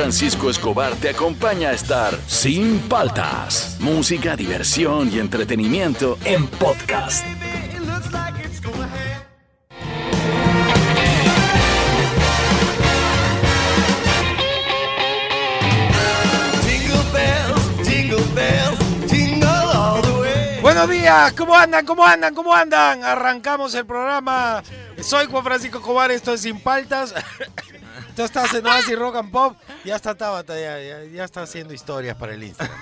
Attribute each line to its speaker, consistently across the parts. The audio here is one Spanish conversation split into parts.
Speaker 1: Francisco Escobar te acompaña a estar sin paltas. Música, diversión y entretenimiento en podcast.
Speaker 2: Buenos días, ¿cómo andan? ¿Cómo andan? ¿Cómo andan? Arrancamos el programa. Soy Juan Francisco Escobar, esto es Sin Paltas. Tú estás en Oasis Rock and Pop. Ya está Tabata, ya, ya, ya está haciendo historias para el Instagram.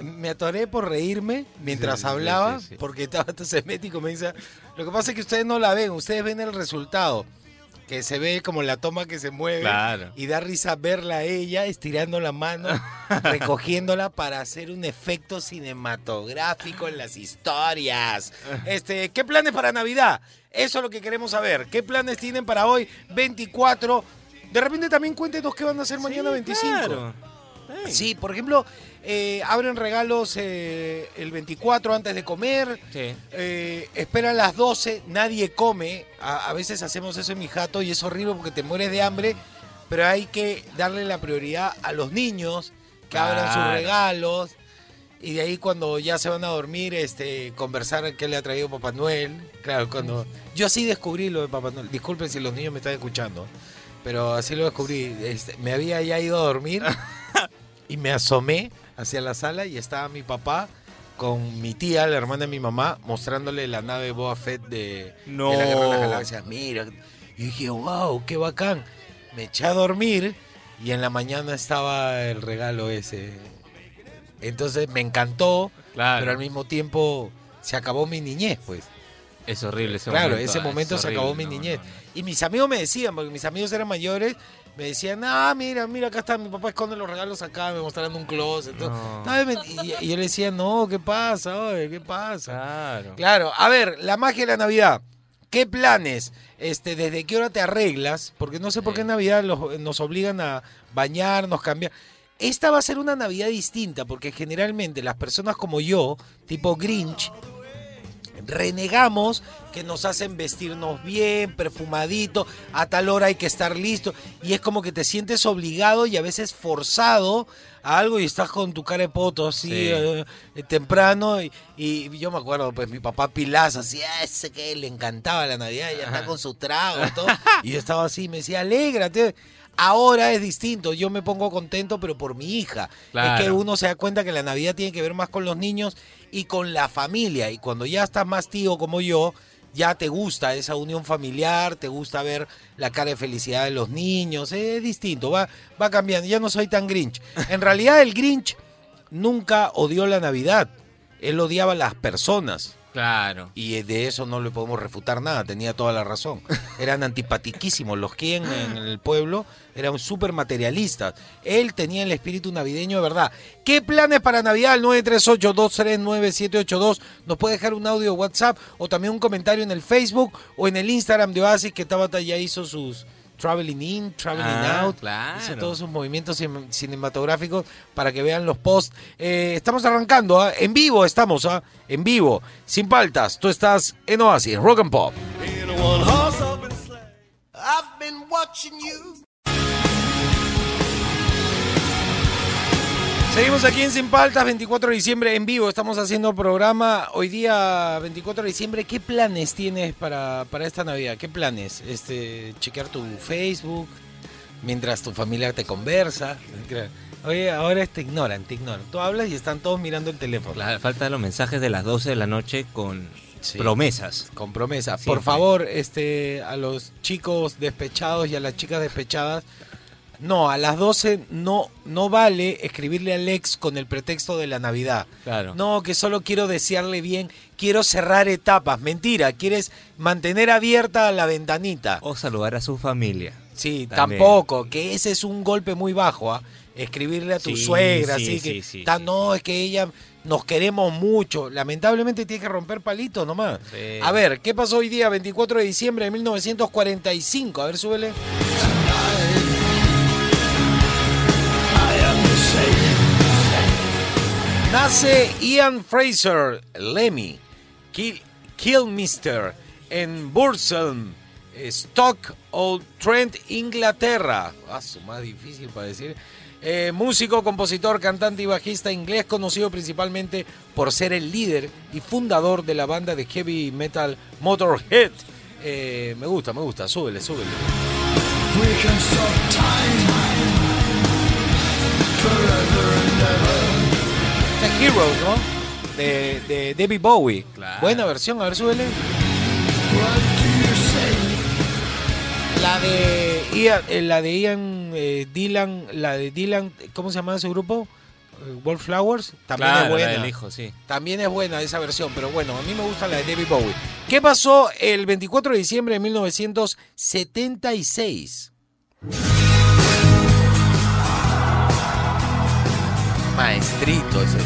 Speaker 2: me atoré por reírme mientras
Speaker 3: Sí,
Speaker 2: hablaba,
Speaker 3: sí, sí.
Speaker 2: porque Tabata se mete y comienza. Lo que pasa es que ustedes no la ven, ustedes ven el resultado. Que se ve como la toma que se mueve.
Speaker 3: Claro.
Speaker 2: Y da risa verla a ella estirando la mano, recogiéndola para hacer un efecto cinematográfico en las historias. Este, ¿qué planes para Navidad? Eso es lo que queremos saber. ¿Qué planes tienen para hoy 24? De repente también cuéntenos qué van a hacer mañana 25.
Speaker 3: Claro.
Speaker 2: Sí, por ejemplo, eh, abren regalos eh, el 24 antes de comer.
Speaker 3: Sí.
Speaker 2: Eh, esperan las 12, nadie come. A, a veces hacemos eso en mi jato y es horrible porque te mueres de hambre, pero hay que darle la prioridad a los niños que abran sus regalos y de ahí cuando ya se van a dormir, este, conversar qué le ha traído Papá Noel. Claro, cuando yo así descubrí lo de Papá Noel. Disculpen si los niños me están escuchando, pero así lo descubrí. Este, me había ya ido a dormir y me asomé hacia la sala y estaba mi papá con mi tía, la hermana de mi mamá, mostrándole la nave Boba Fett de,
Speaker 3: No.
Speaker 2: de la Guerra de las Galaxias. Mira, y dije, wow, qué bacán. Me eché a dormir y en la mañana estaba el regalo ese. Entonces me encantó,
Speaker 3: Claro.
Speaker 2: pero al mismo tiempo se acabó mi niñez, pues.
Speaker 3: Es horrible ese
Speaker 2: Claro,
Speaker 3: momento.
Speaker 2: ese
Speaker 3: ah,
Speaker 2: momento
Speaker 3: es
Speaker 2: se acabó mi
Speaker 3: no,
Speaker 2: niñez.
Speaker 3: no, no.
Speaker 2: Y mis amigos me decían, porque mis amigos eran mayores, me decían, ah, mira, mira, acá está, mi papá esconde los regalos acá, me mostraron un closet.
Speaker 3: No.
Speaker 2: Y, y yo le decía, no, ¿qué pasa? oye? ¿Qué pasa?
Speaker 3: Claro.
Speaker 2: Claro, a ver, la magia de la Navidad. ¿Qué planes? Este, ¿Desde qué hora te arreglas? Porque no sé por qué en Navidad los- nos obligan a bañarnos, cambiar. Esta va a ser una Navidad distinta, porque generalmente las personas como yo, tipo Grinch, renegamos que nos hacen vestirnos bien, perfumadito, a tal hora hay que estar listo, y es como que te sientes obligado y a veces forzado a algo y estás con tu cara de poto así
Speaker 3: Sí.
Speaker 2: eh, eh, temprano. Y, y yo me acuerdo pues mi papá Pilaz así "Ah, ese que le encantaba la Navidad ya está con su trago y todo y yo estaba así me decía alégrate ahora es distinto yo me pongo contento pero por mi hija. Es que uno se da cuenta que la Navidad tiene que ver más con los niños y con la familia. Y cuando ya estás más tío como yo, ya te gusta esa unión familiar, te gusta ver la cara de felicidad de los niños. Es distinto, va, va cambiando. Ya no soy tan Grinch. En realidad el Grinch nunca odió la Navidad. Él odiaba a las personas.
Speaker 3: Claro.
Speaker 2: Y de eso no le podemos refutar nada, tenía toda la razón. Eran antipatiquísimos, los que en, el pueblo eran súper materialistas. Él tenía el espíritu navideño de verdad. ¿Qué planes para Navidad? El 938-239-782. Nos puede dejar un audio WhatsApp o también un comentario en el Facebook o en el Instagram de Oasis que Tabata ya hizo sus traveling in, traveling
Speaker 3: Ah,
Speaker 2: out.
Speaker 3: claro.
Speaker 2: Hizo todos sus movimientos cin- cinematográficos para que vean los posts. Eh, estamos arrancando, ¿ah? en vivo estamos, ¿ah? en vivo, sin paltas. Tú estás en Oasis, Rock and Pop. Seguimos aquí en Sin Paltas, 24 de diciembre en vivo. Estamos haciendo programa hoy día, 24 de diciembre. ¿Qué planes tienes para, para esta Navidad? ¿Qué planes? Este, chequear tu Facebook mientras tu familia te conversa. Oye, ahora te ignoran, te ignoran. Tú hablas y están todos mirando el teléfono.
Speaker 3: La falta de los mensajes de las 12 de la noche con
Speaker 2: Sí.
Speaker 3: promesas.
Speaker 2: Con promesa.
Speaker 3: Siempre.
Speaker 2: Por favor, este, a los chicos despechados y a las chicas despechadas, no, a las 12 no, no vale escribirle al ex con el pretexto de la Navidad.
Speaker 3: Claro.
Speaker 2: No, que solo quiero desearle bien, quiero cerrar etapas. Mentira, quieres mantener abierta la ventanita.
Speaker 3: O saludar a su familia.
Speaker 2: Sí,
Speaker 3: También.
Speaker 2: tampoco, que ese es un golpe muy bajo, ¿ah? Escribirle a tu
Speaker 3: Sí,
Speaker 2: suegra,
Speaker 3: sí,
Speaker 2: así
Speaker 3: sí,
Speaker 2: que no, es que ella nos queremos mucho. Lamentablemente tiene que romper palitos nomás.
Speaker 3: Sí.
Speaker 2: A ver, ¿qué pasó hoy día, 24 de diciembre de 1945? A ver, súbele. Nace Ian Fraser, Lemmy, Kill, Killmister, en Bursum, Stock o Trent, Inglaterra. Ah, más difícil para decir. Eh, músico, compositor, cantante y bajista inglés conocido principalmente por ser el líder y fundador de la banda de heavy metal Motorhead. Eh, me gusta, me gusta, súbele, súbele. The Hero, ¿no? De, de David Bowie.
Speaker 3: Claro.
Speaker 2: Buena versión, a ver, súbele. La de Ian, eh, la de Ian eh, Dylan, la de Dylan, ¿cómo se llama ese grupo? Eh, Wallflowers, también
Speaker 3: Claro,
Speaker 2: es
Speaker 3: la
Speaker 2: buena.
Speaker 3: del hijo, sí.
Speaker 2: También es buena esa versión, pero bueno, a mí me gusta la de David Bowie. ¿Qué pasó el 24 de diciembre de 1976? Maestrito ese.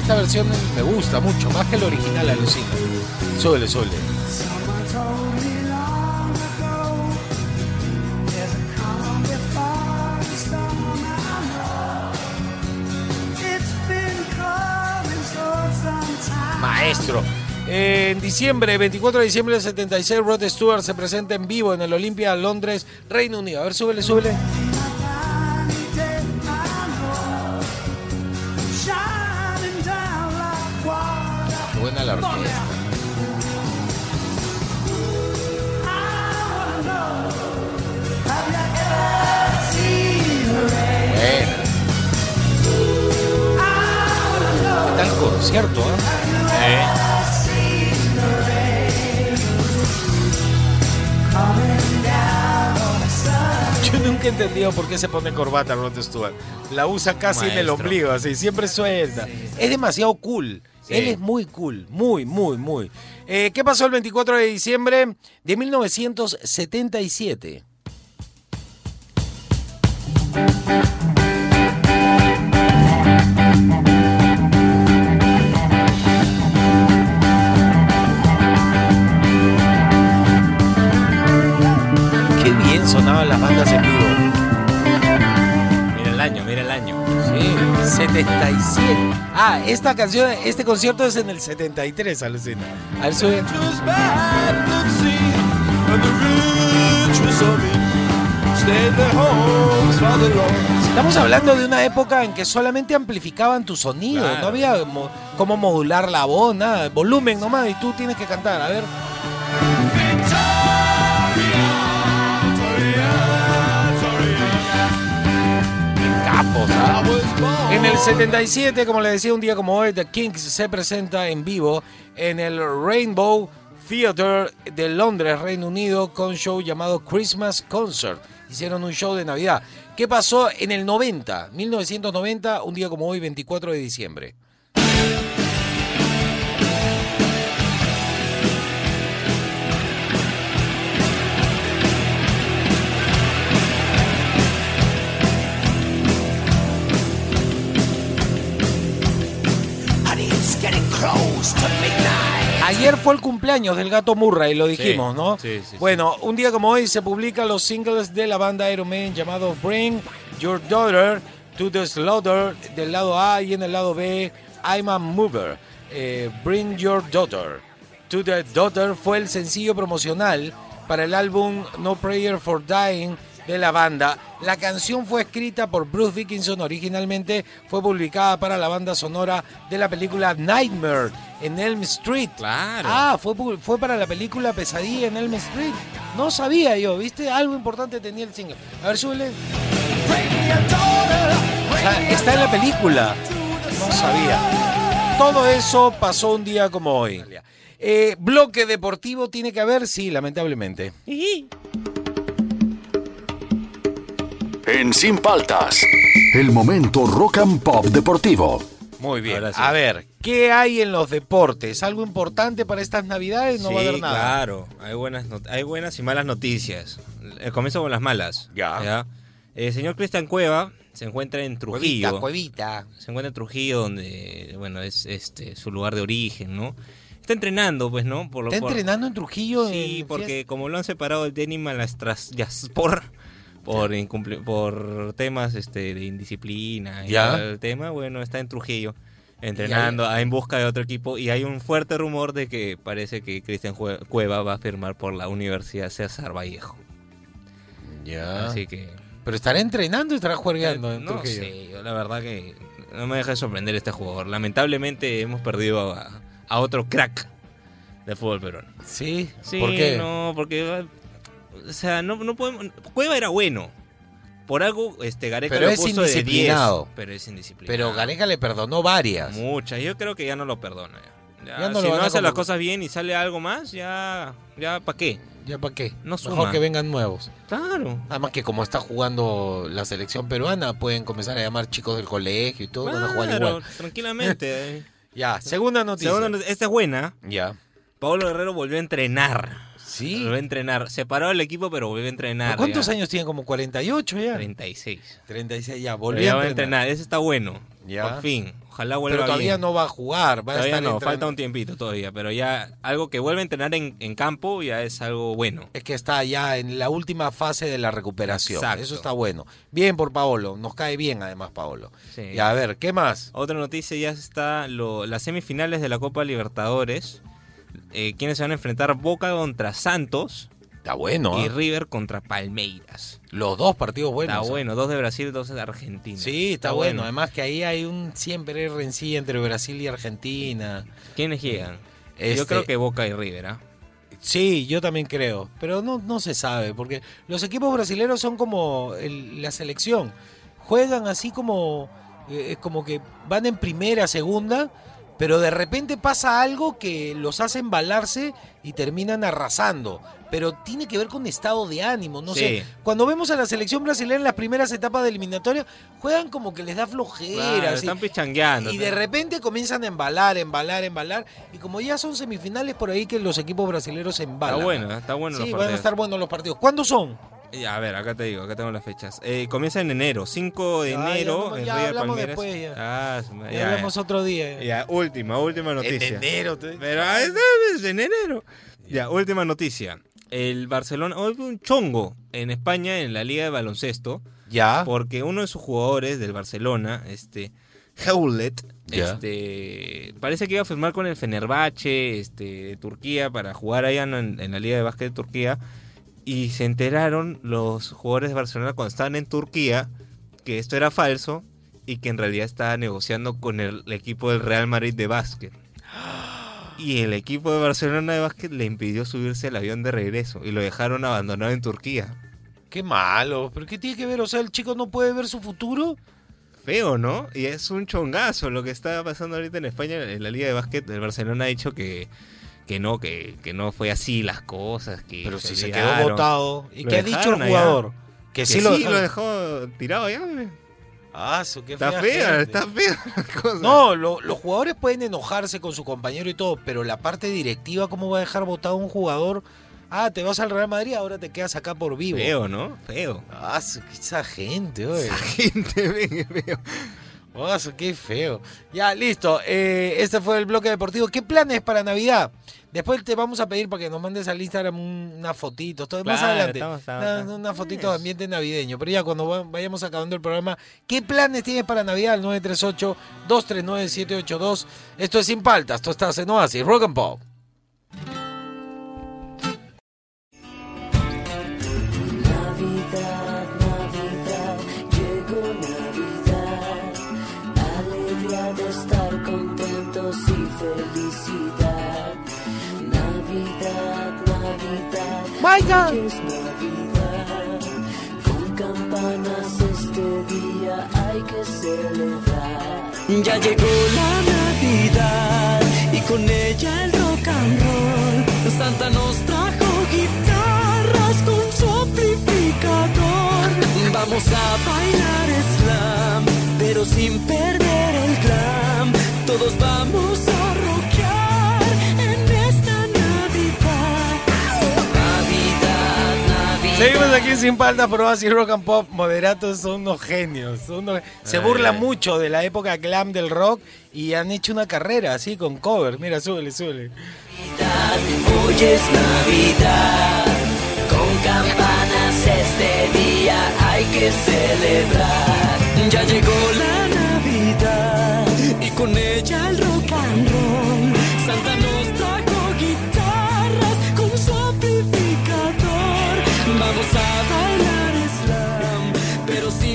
Speaker 2: Esta versión me gusta mucho, más que el original, alucina. Súbele, súbele. Maestro. En diciembre, 24 de diciembre del 76, Rod Stewart se presenta en vivo en el Olympia, Londres, Reino Unido. A ver, súbele, súbele. Concierto, eh? Yo nunca he entendido por qué se pone corbata Rod Stewart. La usa casi en el ombligo, así, siempre suelta. Es demasiado cool.
Speaker 3: Sí.
Speaker 2: Él es muy cool, muy, muy, muy. Eh, ¿Qué pasó el 24 de diciembre de 1977? Las bandas en vivo.
Speaker 3: Mira el año, mira el año.
Speaker 2: Sí, 77. Ah, esta canción, este concierto es en el 73, alucina. A ver, sube. Estamos hablando de una época en que solamente amplificaban tu sonido,
Speaker 3: Claro.
Speaker 2: no había mo- cómo modular la voz, nada, volumen nomás, y tú tienes que cantar. A ver. En el 77, como le decía un día como hoy, The Kings se presenta en vivo en el Rainbow Theatre de Londres, Reino Unido, con show llamado Christmas Concert. Hicieron un show de Navidad. ¿Qué pasó en el 90? 1990, un día como hoy, 24 de diciembre. Ayer fue el cumpleaños del gato Murray, lo dijimos,
Speaker 3: Sí,
Speaker 2: ¿no?
Speaker 3: sí, sí,
Speaker 2: bueno, un día como hoy se publican los singles de la banda Iron Man llamado Bring Your Daughter to the Slaughter del lado A y en el lado B I'm a Mover. Eh, Bring Your Daughter to the Daughter fue el sencillo promocional para el álbum No Prayer for Dying de la banda. La canción fue escrita por Bruce Dickinson originalmente, fue publicada para la banda sonora de la película Nightmare en Elm Street.
Speaker 3: Claro.
Speaker 2: Ah, fue, fue para la película Pesadilla en Elm Street. No sabía yo, ¿viste? Algo importante tenía el single. A ver, súbele. O sea, está en la película. No sabía. Todo eso pasó un día como hoy. Eh, bloque deportivo tiene que haber, sí, lamentablemente.
Speaker 1: En Sin Paltas, el momento rock and pop deportivo.
Speaker 2: Muy bien.
Speaker 3: Sí.
Speaker 2: A ver, ¿qué hay en los deportes? ¿Algo importante para estas navidades? No va a
Speaker 3: Sí,
Speaker 2: haber nada.
Speaker 3: claro. Hay buenas, hay buenas y malas noticias. Eh, comienzo con las malas.
Speaker 2: Ya.
Speaker 3: El señor Cristian Cueva se encuentra en Trujillo.
Speaker 2: Cuevita, cuevita.
Speaker 3: Se encuentra en Trujillo, donde, bueno, es este su lugar de origen, ¿no? Está entrenando, pues, ¿no? Por, lo-
Speaker 2: ¿Está
Speaker 3: por-
Speaker 2: entrenando en Trujillo?
Speaker 3: Sí,
Speaker 2: en
Speaker 3: porque como lo han separado el denim a las tras por por incumple- por temas este de indisciplina y
Speaker 2: Ya.
Speaker 3: todo el tema, bueno, está en Trujillo. entrenando en busca de otro equipo y hay un fuerte rumor de que parece que Cristian Cueva va a firmar por la Universidad César Vallejo.
Speaker 2: Ya.
Speaker 3: Así que
Speaker 2: Pero estará entrenando y estará jugando en
Speaker 3: no
Speaker 2: Trujillo.
Speaker 3: sé, yo la verdad que no me deja de sorprender este jugador. Lamentablemente hemos perdido a, a otro crack de fútbol peruano.
Speaker 2: Sí.
Speaker 3: Sí,
Speaker 2: ¿Por qué?
Speaker 3: no, porque o sea, no, no podemos Cueva era bueno. Por algo este Gareca
Speaker 2: Pero
Speaker 3: lo
Speaker 2: es
Speaker 3: puso de 10,
Speaker 2: indisciplinado.
Speaker 3: pero es indisciplinado.
Speaker 2: Pero Gareca le perdonó varias.
Speaker 3: Muchas, yo creo que ya no lo perdona. Ya,
Speaker 2: no
Speaker 3: si
Speaker 2: lo
Speaker 3: no hace las cosas bien y sale algo más, ya, ya ¿para qué?
Speaker 2: ¿Ya para qué?
Speaker 3: No
Speaker 2: Mejor
Speaker 3: suma.
Speaker 2: que vengan nuevos.
Speaker 3: Claro.
Speaker 2: Además que como está jugando la selección peruana, pueden comenzar a llamar chicos del colegio y todo, van a jugar
Speaker 3: Claro,
Speaker 2: igual.
Speaker 3: tranquilamente. eh.
Speaker 2: Ya, segunda noticia.
Speaker 3: Segundo, esta es buena.
Speaker 2: Ya.
Speaker 3: Pablo Guerrero volvió a entrenar.
Speaker 2: Sí.
Speaker 3: Volvió a entrenar. Separó el equipo, pero volvió a entrenar.
Speaker 2: ¿Cuántos
Speaker 3: ya.
Speaker 2: años tiene? Como 48 ya.
Speaker 3: 36.
Speaker 2: 36 ya,
Speaker 3: Volvió a
Speaker 2: a
Speaker 3: entrenar. Ese está bueno.
Speaker 2: Ya.
Speaker 3: Por fin. Ojalá vuelva
Speaker 2: Pero todavía
Speaker 3: bien.
Speaker 2: no va a jugar, va a
Speaker 3: Todavía
Speaker 2: estar
Speaker 3: no,
Speaker 2: entrenando.
Speaker 3: falta un tiempito todavía, pero ya algo que vuelve a entrenar en, en campo ya es algo bueno.
Speaker 2: Es que está ya en la última fase de la recuperación.
Speaker 3: Exacto.
Speaker 2: Eso está bueno. Bien por Paolo, nos cae bien además Paolo.
Speaker 3: Sí.
Speaker 2: Y a ver, ¿qué más?
Speaker 3: Otra noticia ya está lo- las semifinales de la Copa Libertadores. Eh, quienes se van a enfrentar Boca contra Santos
Speaker 2: Está bueno,
Speaker 3: y
Speaker 2: ¿ah?
Speaker 3: River contra Palmeiras.
Speaker 2: Los dos partidos buenos.
Speaker 3: está
Speaker 2: ¿ah?
Speaker 3: bueno, dos de Brasil, dos de Argentina.
Speaker 2: Sí, está, bueno. Además que ahí hay un siempre rencilla entre Brasil y Argentina.
Speaker 3: ¿Quiénes llegan? Yo
Speaker 2: Este-
Speaker 3: creo que Boca y River, ¿ah?
Speaker 2: Sí, yo también creo, pero no, no se sabe, porque los equipos brasileños son como el- la selección, juegan así como, eh, como que van en primera, segunda, pero de repente pasa algo que los hace embalarse y terminan arrasando. Pero tiene que ver con estado de ánimo, no
Speaker 3: Sí.
Speaker 2: sé. Cuando vemos a la selección brasileña en las primeras etapas de eliminatoria, juegan como que les da flojera.
Speaker 3: Claro, están pichangueando.
Speaker 2: Y de repente comienzan a embalar, embalar, embalar. Y como ya son semifinales, por ahí que los equipos brasileños embalan.
Speaker 3: Está bueno, está bueno
Speaker 2: Sí,
Speaker 3: los
Speaker 2: van a estar buenos los partidos. ¿Cuándo son?
Speaker 3: Ya, a ver, acá te digo, acá tengo las fechas. Eh, comienza en enero, 5 de
Speaker 2: Ya, ya
Speaker 3: enero en
Speaker 2: ya hablamos
Speaker 3: Palmeiras.
Speaker 2: después, ya.
Speaker 3: Ah,
Speaker 2: Ya
Speaker 3: ya,
Speaker 2: hablamos otro día.
Speaker 3: ya. Ya, última, última noticia.
Speaker 2: En enero. te-
Speaker 3: Pero ah, es en enero. Ya, última noticia. El Barcelona, hoy hubo un chongo en España en la liga de baloncesto,
Speaker 2: Ya.
Speaker 3: porque uno de sus jugadores del Barcelona, este Hewlett,
Speaker 2: Ya.
Speaker 3: este parece que iba a firmar con el Fenerbahce, este de Turquía para jugar allá en, en la liga de básquet de Turquía y se enteraron los jugadores de Barcelona cuando estaban en Turquía que esto era falso y que en realidad estaba negociando con el equipo del Real Madrid de básquet. Y el equipo de Barcelona de básquet le impidió subirse al avión de regreso y lo dejaron abandonado en Turquía.
Speaker 2: Qué malo. ¿Pero qué tiene que ver? O sea, el chico no puede ver su futuro.
Speaker 3: Feo, ¿no? Y es un chongazo lo que está pasando ahorita en España. En la liga de básquet, el Barcelona ha dicho que, que no, que, que no fue así las cosas. Que
Speaker 2: Pero si se quedó votado. ¿Y
Speaker 3: Lo
Speaker 2: qué ha dicho el
Speaker 3: allá.
Speaker 2: jugador? Que
Speaker 3: Que
Speaker 2: sí, lo
Speaker 3: sí, lo
Speaker 2: dejaron.
Speaker 3: dejó tirado ya.
Speaker 2: Ah, su, qué
Speaker 3: Está
Speaker 2: fea
Speaker 3: está fea la cosa.
Speaker 2: No, lo- los jugadores pueden enojarse con su compañero y todo, pero la parte directiva, ¿cómo va a dejar votado un jugador? Ah, te vas al Real Madrid, ahora te quedas acá por vivo.
Speaker 3: Feo, ¿no? Feo.
Speaker 2: Ah, su- esa gente, oye.
Speaker 3: Esa gente, feo.
Speaker 2: Su, qué feo. Ya, listo. Eh, este fue el bloque deportivo. ¿Qué planes para Navidad? Después te vamos a pedir para que nos mandes al Instagram un- unas fotitos, todo más adelante. Una- fotitos de ambiente navideño. Pero ya cuando va- vayamos acabando el programa, ¿qué planes tienes para Navidad? El 938-239-782. Esto es Sin Paltas, esto estás en Oasis, Rock and Pop.
Speaker 4: Navidad, con campanas este día hay que celebrar. Ya llegó la Navidad y con ella el rock and roll. Santa nos trajo guitarras con su amplificador. Vamos a bailar slam, pero sin perder el glam. Todos vamos a
Speaker 2: Seguimos aquí Sin Paltas por Oasis Rock and Pop. Moderatos son unos genios. son unos- Se
Speaker 3: Ay,
Speaker 2: burlan
Speaker 3: ay.
Speaker 2: mucho de la época glam del rock y han hecho una carrera así con cover. Mira, súbele, súbele.
Speaker 4: Hoy es Navidad, con campanas este día hay que celebrar. Ya llegó la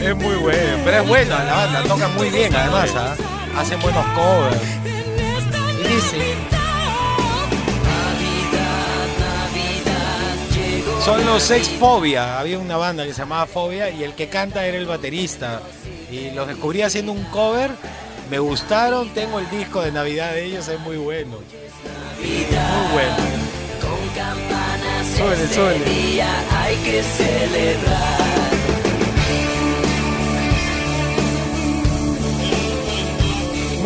Speaker 2: Es muy bueno, pero es buena la banda, tocan muy bien además, ¿ah? hacen buenos covers. Y dice, son los Sex Fobia, había una banda que se llamaba Fobia y el que canta era el baterista. Y los descubrí haciendo un cover, me gustaron, tengo el disco de Navidad de ellos, es muy bueno. Muy bueno.
Speaker 4: Con campanas
Speaker 2: Súbele,
Speaker 4: este
Speaker 2: súbele.
Speaker 4: día hay que celebrar.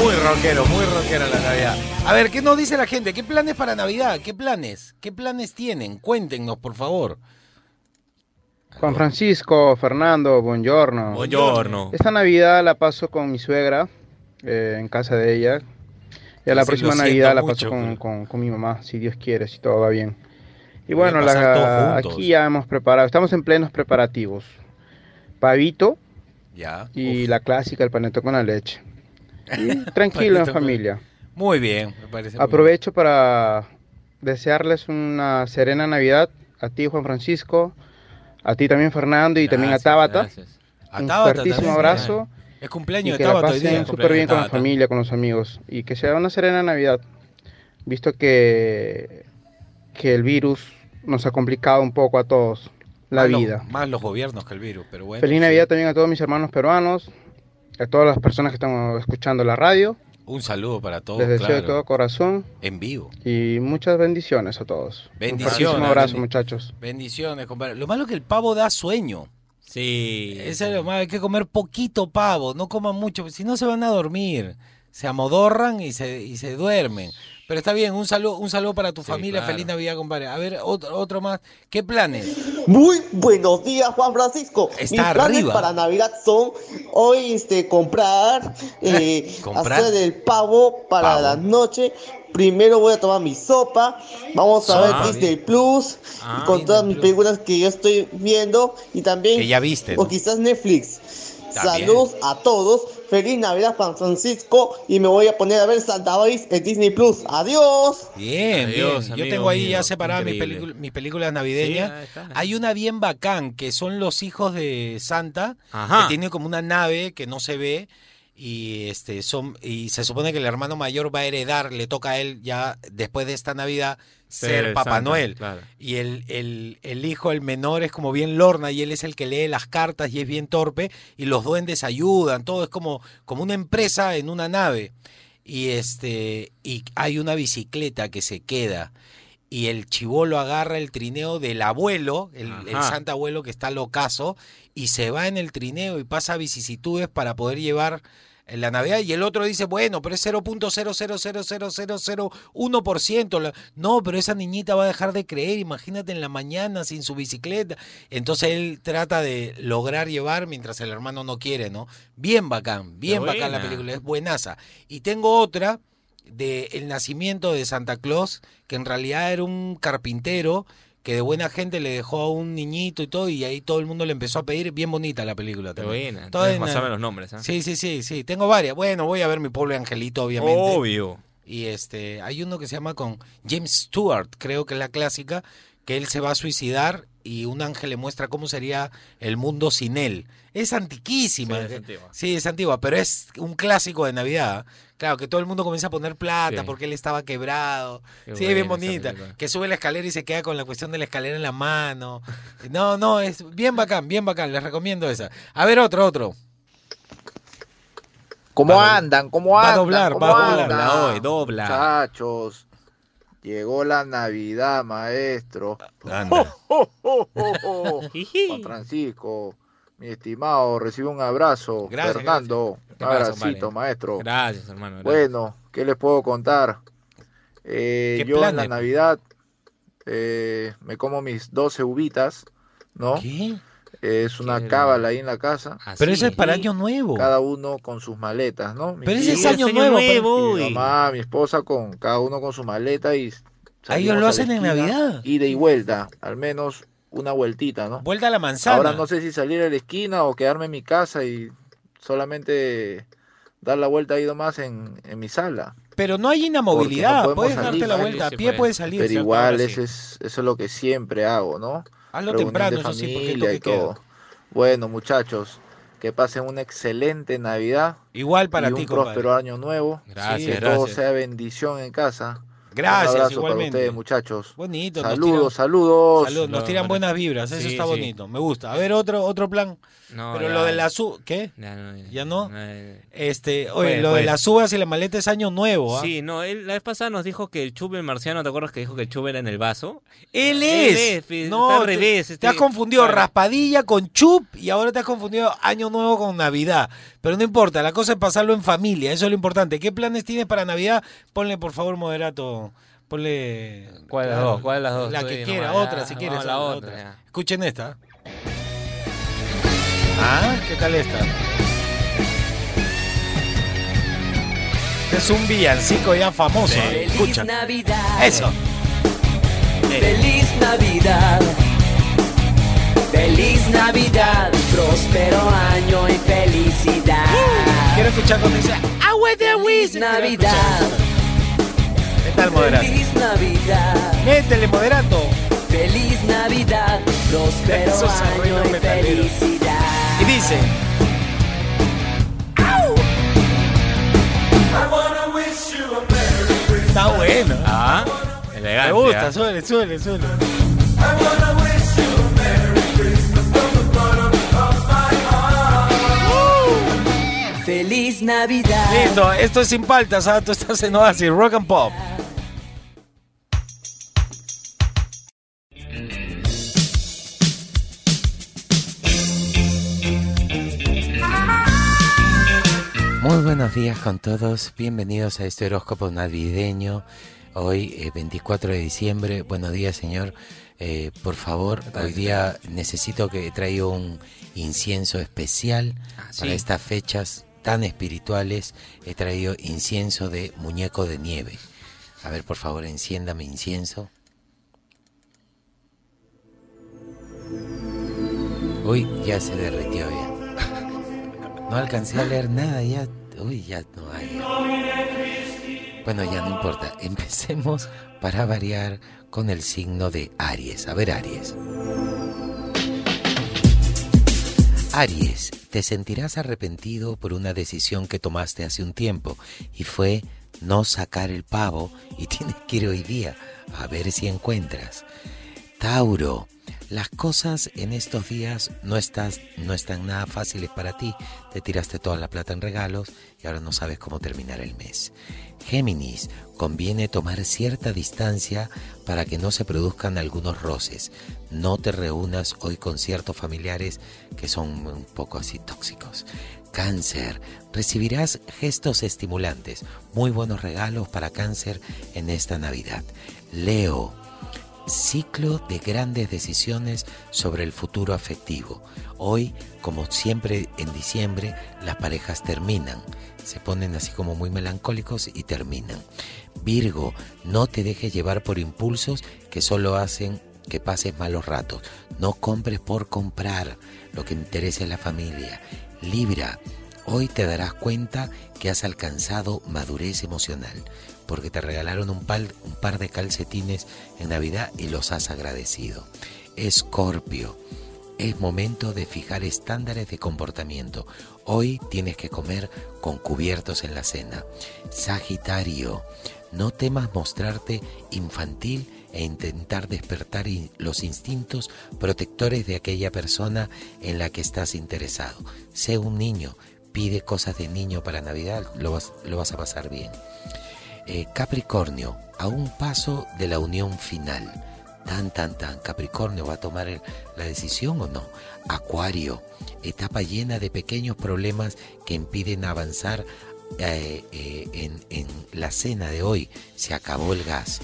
Speaker 2: Muy rockero, muy rockero la Navidad. A ver, ¿qué nos dice la gente? ¿Qué planes para Navidad? ¿Qué planes? ¿Qué planes tienen? Cuéntenos, por favor.
Speaker 5: Juan Francisco, Fernando, buongiorno.
Speaker 3: Buongiorno.
Speaker 5: Esta Navidad la paso con mi suegra, eh, en casa de ella. Y a la
Speaker 2: Sí,
Speaker 5: próxima Navidad la
Speaker 2: mucho,
Speaker 5: paso con,
Speaker 2: pero-
Speaker 5: con- con mi mamá, si Dios quiere, si todo va bien. Y bueno, la- aquí ya hemos preparado, estamos en plenos preparativos. Pavito
Speaker 2: Ya.
Speaker 5: y
Speaker 2: Uf,
Speaker 5: la clásica, el panetón con la leche. Y tranquilo en familia.
Speaker 2: Muy bien, me parece.
Speaker 5: Aprovecho para desearles una serena Navidad a ti, Juan Francisco, a ti también, Fernando, y también a
Speaker 2: Gracias,
Speaker 5: Tabata.
Speaker 3: Gracias.
Speaker 2: A
Speaker 5: Un
Speaker 2: Tabata
Speaker 5: fuertísimo
Speaker 2: también,
Speaker 5: abrazo.
Speaker 2: ¿eh? Es
Speaker 5: Y
Speaker 2: cumpleaños
Speaker 5: que
Speaker 2: de
Speaker 5: la
Speaker 2: Tabata hoy
Speaker 5: pasen súper bien con la familia, con los amigos. Y que sea una serena Navidad. Visto que, que el virus nos ha complicado un poco a todos la
Speaker 2: Más
Speaker 5: vida.
Speaker 2: más los gobiernos que el virus, pero bueno.
Speaker 5: Feliz
Speaker 2: sí.
Speaker 5: Navidad también a todos mis hermanos peruanos, a todas las personas que están escuchando la radio.
Speaker 2: Un saludo para todos,
Speaker 5: Les deseo de todo corazón
Speaker 2: En vivo.
Speaker 5: y muchas bendiciones a todos.
Speaker 2: Bendiciones,
Speaker 5: Un abrazo,
Speaker 2: bendi-
Speaker 5: muchachos.
Speaker 2: Bendiciones, compadre. Lo malo es que el pavo da sueño.
Speaker 3: Sí.
Speaker 2: Ese es lo malo, hay que comer poquito pavo, no coman mucho, si no se van a dormir. Se amodorran y se, y se duermen. Pero está bien, un saludo, un saludo para tu
Speaker 3: Sí,
Speaker 2: familia,
Speaker 3: claro.
Speaker 2: feliz Navidad, compadre. A ver, otro, otro más. ¿Qué planes?
Speaker 6: Muy buenos días, Juan Francisco.
Speaker 2: Está
Speaker 6: Mis planes
Speaker 2: arriba.
Speaker 6: para Navidad son hoy este comprar, eh,
Speaker 2: ¿Comprar?
Speaker 6: hacer el pavo para
Speaker 2: Pavo.
Speaker 6: la noche. Primero voy a tomar mi sopa. Vamos a
Speaker 2: Sopa,
Speaker 6: ver Disney. Plus
Speaker 3: Ah,
Speaker 6: con
Speaker 2: Disney
Speaker 6: todas mis
Speaker 2: Plus.
Speaker 6: películas que yo estoy viendo y también
Speaker 2: Que ya viste,
Speaker 6: o quizás Netflix.
Speaker 2: También.
Speaker 6: Saludos a todos. Feliz Navidad, Juan Francisco. Y me voy a poner a ver Santa Boys en Disney Plus. Adiós.
Speaker 2: Bien,
Speaker 3: Adiós,
Speaker 2: bien. Yo tengo ahí
Speaker 3: mío.
Speaker 2: ya separadas mis, películas navideñas.
Speaker 3: Sí.
Speaker 2: Hay una bien bacán, que son los hijos de Santa,
Speaker 3: Ajá.
Speaker 2: que tiene como una nave que no se ve. Y este son y se supone que el hermano mayor va a heredar, le toca a él ya después de esta Navidad ser, Papá
Speaker 3: Santa,
Speaker 2: Noel.
Speaker 3: claro.
Speaker 2: Y el, el, el hijo, el menor, es como bien lorna y él es el que lee las cartas y es bien torpe y los duendes ayudan, todo es como, como una empresa en una nave. Y este y hay una bicicleta que se queda y el chivolo agarra el trineo del abuelo, el, el santa abuelo que está locazo, y se va en el trineo y pasa vicisitudes para poder llevar en la Navidad. Y el otro dice, bueno, pero es 0.0000001%. La- No, pero esa niñita va a dejar de creer, imagínate en la mañana sin su bicicleta. Entonces él trata de lograr llevar mientras el hermano no quiere, ¿no? Bien bacán, bien bacán la película, es buenaza. Y tengo otra de el nacimiento de Santa Claus, que en realidad era un carpintero que de buena gente le dejó a un niñito y todo, y ahí todo el mundo le empezó a pedir, bien bonita la película también.
Speaker 3: buena.
Speaker 2: Toda en-
Speaker 3: los nombres, ¿ah?
Speaker 2: Sí, sí, sí, sí, tengo varias. Bueno, voy a ver mi pobre angelito, obviamente.
Speaker 3: Obvio.
Speaker 2: Y este, hay uno que se llama con James Stewart, creo que es la clásica, que él se va a suicidar y un ángel le muestra cómo sería el mundo sin él. Es antiquísima.
Speaker 3: Sí, es antigua.
Speaker 2: Sí, es antigua, pero es un clásico de Navidad. Claro, que todo el mundo comienza a poner plata
Speaker 3: Sí.
Speaker 2: porque él estaba quebrado.
Speaker 3: Qué
Speaker 2: sí, es bien bonita. Que sube la escalera y se queda con la cuestión de la escalera en la mano. No, no, es bien bacán, bien bacán. Les recomiendo esa. A ver, otro, otro.
Speaker 7: ¿Cómo
Speaker 2: Va
Speaker 7: andan? ¿Cómo
Speaker 2: va a
Speaker 7: andan?
Speaker 2: doblar,
Speaker 7: ¿Cómo
Speaker 2: va a doblar.
Speaker 7: andan?
Speaker 3: Dobla hoy, dobla.
Speaker 7: Muchachos, llegó la Navidad, maestro.
Speaker 2: Anda.
Speaker 7: ¡Oh, oh, oh, oh! Juan Francisco, mi estimado, recibe un abrazo.
Speaker 2: Gracias,
Speaker 7: Fernando, un
Speaker 3: ¿Qué pasa,
Speaker 7: abracito,
Speaker 3: vale?
Speaker 7: maestro.
Speaker 3: Gracias, hermano. gracias.
Speaker 7: Bueno, ¿qué les puedo contar? Eh,
Speaker 2: ¿Qué
Speaker 7: yo en la? Navidad eh, me como mis 12 uvitas, ¿no?
Speaker 2: ¿Qué?
Speaker 7: Es una
Speaker 3: Qué
Speaker 7: cábala ahí en la casa.
Speaker 2: Pero eso es para Año Nuevo.
Speaker 7: Cada uno con sus maletas, ¿no? Mi
Speaker 2: Pero ese es Año Nuevo. pero-
Speaker 7: mi mamá, mi esposa, con cada uno con su maleta y
Speaker 2: Ah, ellos lo hacen en Navidad.
Speaker 7: Ida y vuelta, al menos una vueltita, ¿no?
Speaker 2: Vuelta a la manzana.
Speaker 7: Ahora no sé si salir a la esquina o quedarme en mi casa y solamente dar la vuelta ahí nomás en, en mi sala.
Speaker 2: Pero no hay inamovilidad.
Speaker 7: No
Speaker 2: puedes darte la vuelta. A pie
Speaker 3: puede.
Speaker 2: puedes salir.
Speaker 7: Pero igual eso es, eso es lo que siempre hago, ¿no?
Speaker 2: Hazlo
Speaker 7: Reunión
Speaker 2: temprano,
Speaker 7: de
Speaker 2: eso sí, porque
Speaker 7: familia
Speaker 2: toque
Speaker 7: y todo.
Speaker 2: queda.
Speaker 7: Bueno, muchachos, que pasen una excelente Navidad.
Speaker 8: Igual para
Speaker 7: y
Speaker 8: ti,
Speaker 7: un
Speaker 8: compadre.
Speaker 7: próspero año nuevo.
Speaker 3: Gracias,
Speaker 7: que todo sea bendición en casa.
Speaker 8: Gracias,
Speaker 7: un abrazo
Speaker 8: igualmente.
Speaker 7: para ustedes, muchachos.
Speaker 8: Bonito. nos
Speaker 7: Saludos,
Speaker 8: tiran-
Speaker 7: saludos.
Speaker 8: Saludos, nos tiran buenas vibras, eso
Speaker 3: Sí,
Speaker 8: está
Speaker 3: sí.
Speaker 8: bonito, me gusta. A ver, otro otro plan.
Speaker 3: No,
Speaker 8: Pero
Speaker 3: ya.
Speaker 8: lo de las uvas, ¿qué?
Speaker 3: Ya no, ya.
Speaker 8: ¿Ya no?
Speaker 3: Eh,
Speaker 8: Este, oye,
Speaker 3: Pues,
Speaker 8: lo de las uvas y la maleta es año nuevo, ¿ah?
Speaker 3: Sí, no, él la vez pasada nos dijo que el chup el marciano, ¿te acuerdas que dijo que el chup era en el vaso?
Speaker 8: Él
Speaker 3: Él
Speaker 8: es.
Speaker 3: es, pues,
Speaker 8: no,
Speaker 3: está al
Speaker 8: te-
Speaker 3: revés,
Speaker 8: Te,
Speaker 3: este-
Speaker 8: has confundido
Speaker 3: claro.
Speaker 8: raspadilla con chup y ahora te has confundido año nuevo con Navidad. Pero no importa, la cosa es pasarlo en familia, eso es lo importante. ¿Qué planes tienes para Navidad? Ponle, por favor, moderato. Ponle.
Speaker 3: ¿Cuál de las dos? ¿Cuál de las dos?
Speaker 8: La que quiera,
Speaker 3: nomás,
Speaker 8: otra
Speaker 3: ya.
Speaker 8: si quieres.
Speaker 3: La
Speaker 8: la
Speaker 3: otra.
Speaker 8: Escuchen esta. Ah, ¿qué tal esta? Es un villancico ya famoso.
Speaker 4: Feliz
Speaker 8: Escucha.
Speaker 4: Navidad.
Speaker 8: Eso.
Speaker 4: Feliz Navidad. Feliz Navidad. Próspero año y felicidad.
Speaker 8: Quiero escuchar cuando dice Agua de
Speaker 4: Feliz Navidad.
Speaker 8: ¿Qué tal, moderato?
Speaker 4: Feliz Navidad.
Speaker 8: Métele, moderato.
Speaker 4: Feliz Navidad. Próspero año y felicidad.
Speaker 8: Y dice. Está bueno.
Speaker 3: Ah, elegante.
Speaker 8: Me gusta, suele, suele, suele.
Speaker 4: Feliz Navidad.
Speaker 8: Listo, esto es sin paltas, ¿ah? Tú estás en Oasis, Rock and Pop. Muy buenos días con todos, bienvenidos a este horóscopo navideño. Hoy, eh, 24 de diciembre, buenos días señor. Eh, por favor, hoy día necesito que traído un incienso especial
Speaker 3: Ah, sí.
Speaker 8: para estas fechas tan espirituales. He traído incienso de muñeco de nieve. A ver, por favor, enciéndame incienso. Uy, ya se derritió ya. No alcancé a leer nada, ya. Uy, ya no hay. Bueno, ya no importa. Empecemos para variar con el signo de Aries. A ver, Aries. Aries, te sentirás arrepentido por una decisión que tomaste hace un tiempo y fue no sacar el pavo y tienes que ir hoy día a ver si encuentras. Tauro, las cosas en estos días no, estás, no están nada fáciles para ti. Te tiraste toda la plata en regalos y ahora no sabes cómo terminar el mes. Géminis, conviene tomar cierta distancia para que no se produzcan algunos roces. No te reúnas hoy con ciertos familiares que son un poco así tóxicos. Cáncer, recibirás gestos estimulantes, muy buenos regalos para cáncer en esta Navidad. Leo, ciclo de grandes decisiones sobre el futuro afectivo. Hoy, como siempre en diciembre, las parejas terminan. Se ponen así como muy melancólicos y terminan. Virgo, no te dejes llevar por impulsos que solo hacen que pases malos ratos. No compres por comprar lo que interesa a la familia. Libra, hoy te darás cuenta que has alcanzado madurez emocional porque te regalaron un par, un par de calcetines en Navidad y los has agradecido. Escorpio, es momento de fijar estándares de comportamiento. Hoy tienes que comer con cubiertos en la cena. Sagitario, no temas mostrarte infantil e intentar despertar los instintos protectores de aquella persona en la que estás interesado. Sé un niño, pide cosas de niño para Navidad, lo vas, lo vas a pasar bien. Eh, Capricornio, a un paso de la unión final. Tan, tan, tan. Capricornio va a tomar la decisión o no. Acuario, etapa llena de pequeños problemas que impiden avanzar eh, eh, en, la cena de hoy. Se acabó el gas.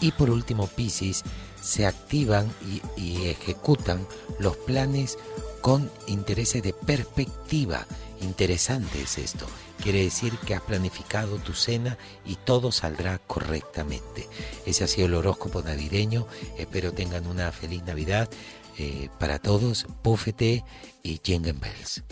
Speaker 8: Y por último, Piscis, se activan y ejecutan los planes con intereses de perspectiva. Interesante es esto. Quiere decir que has planificado tu cena y todo saldrá correctamente. Ese ha sido el horóscopo navideño. Espero tengan una feliz Navidad eh, para todos. Búfete y Jingle Bells.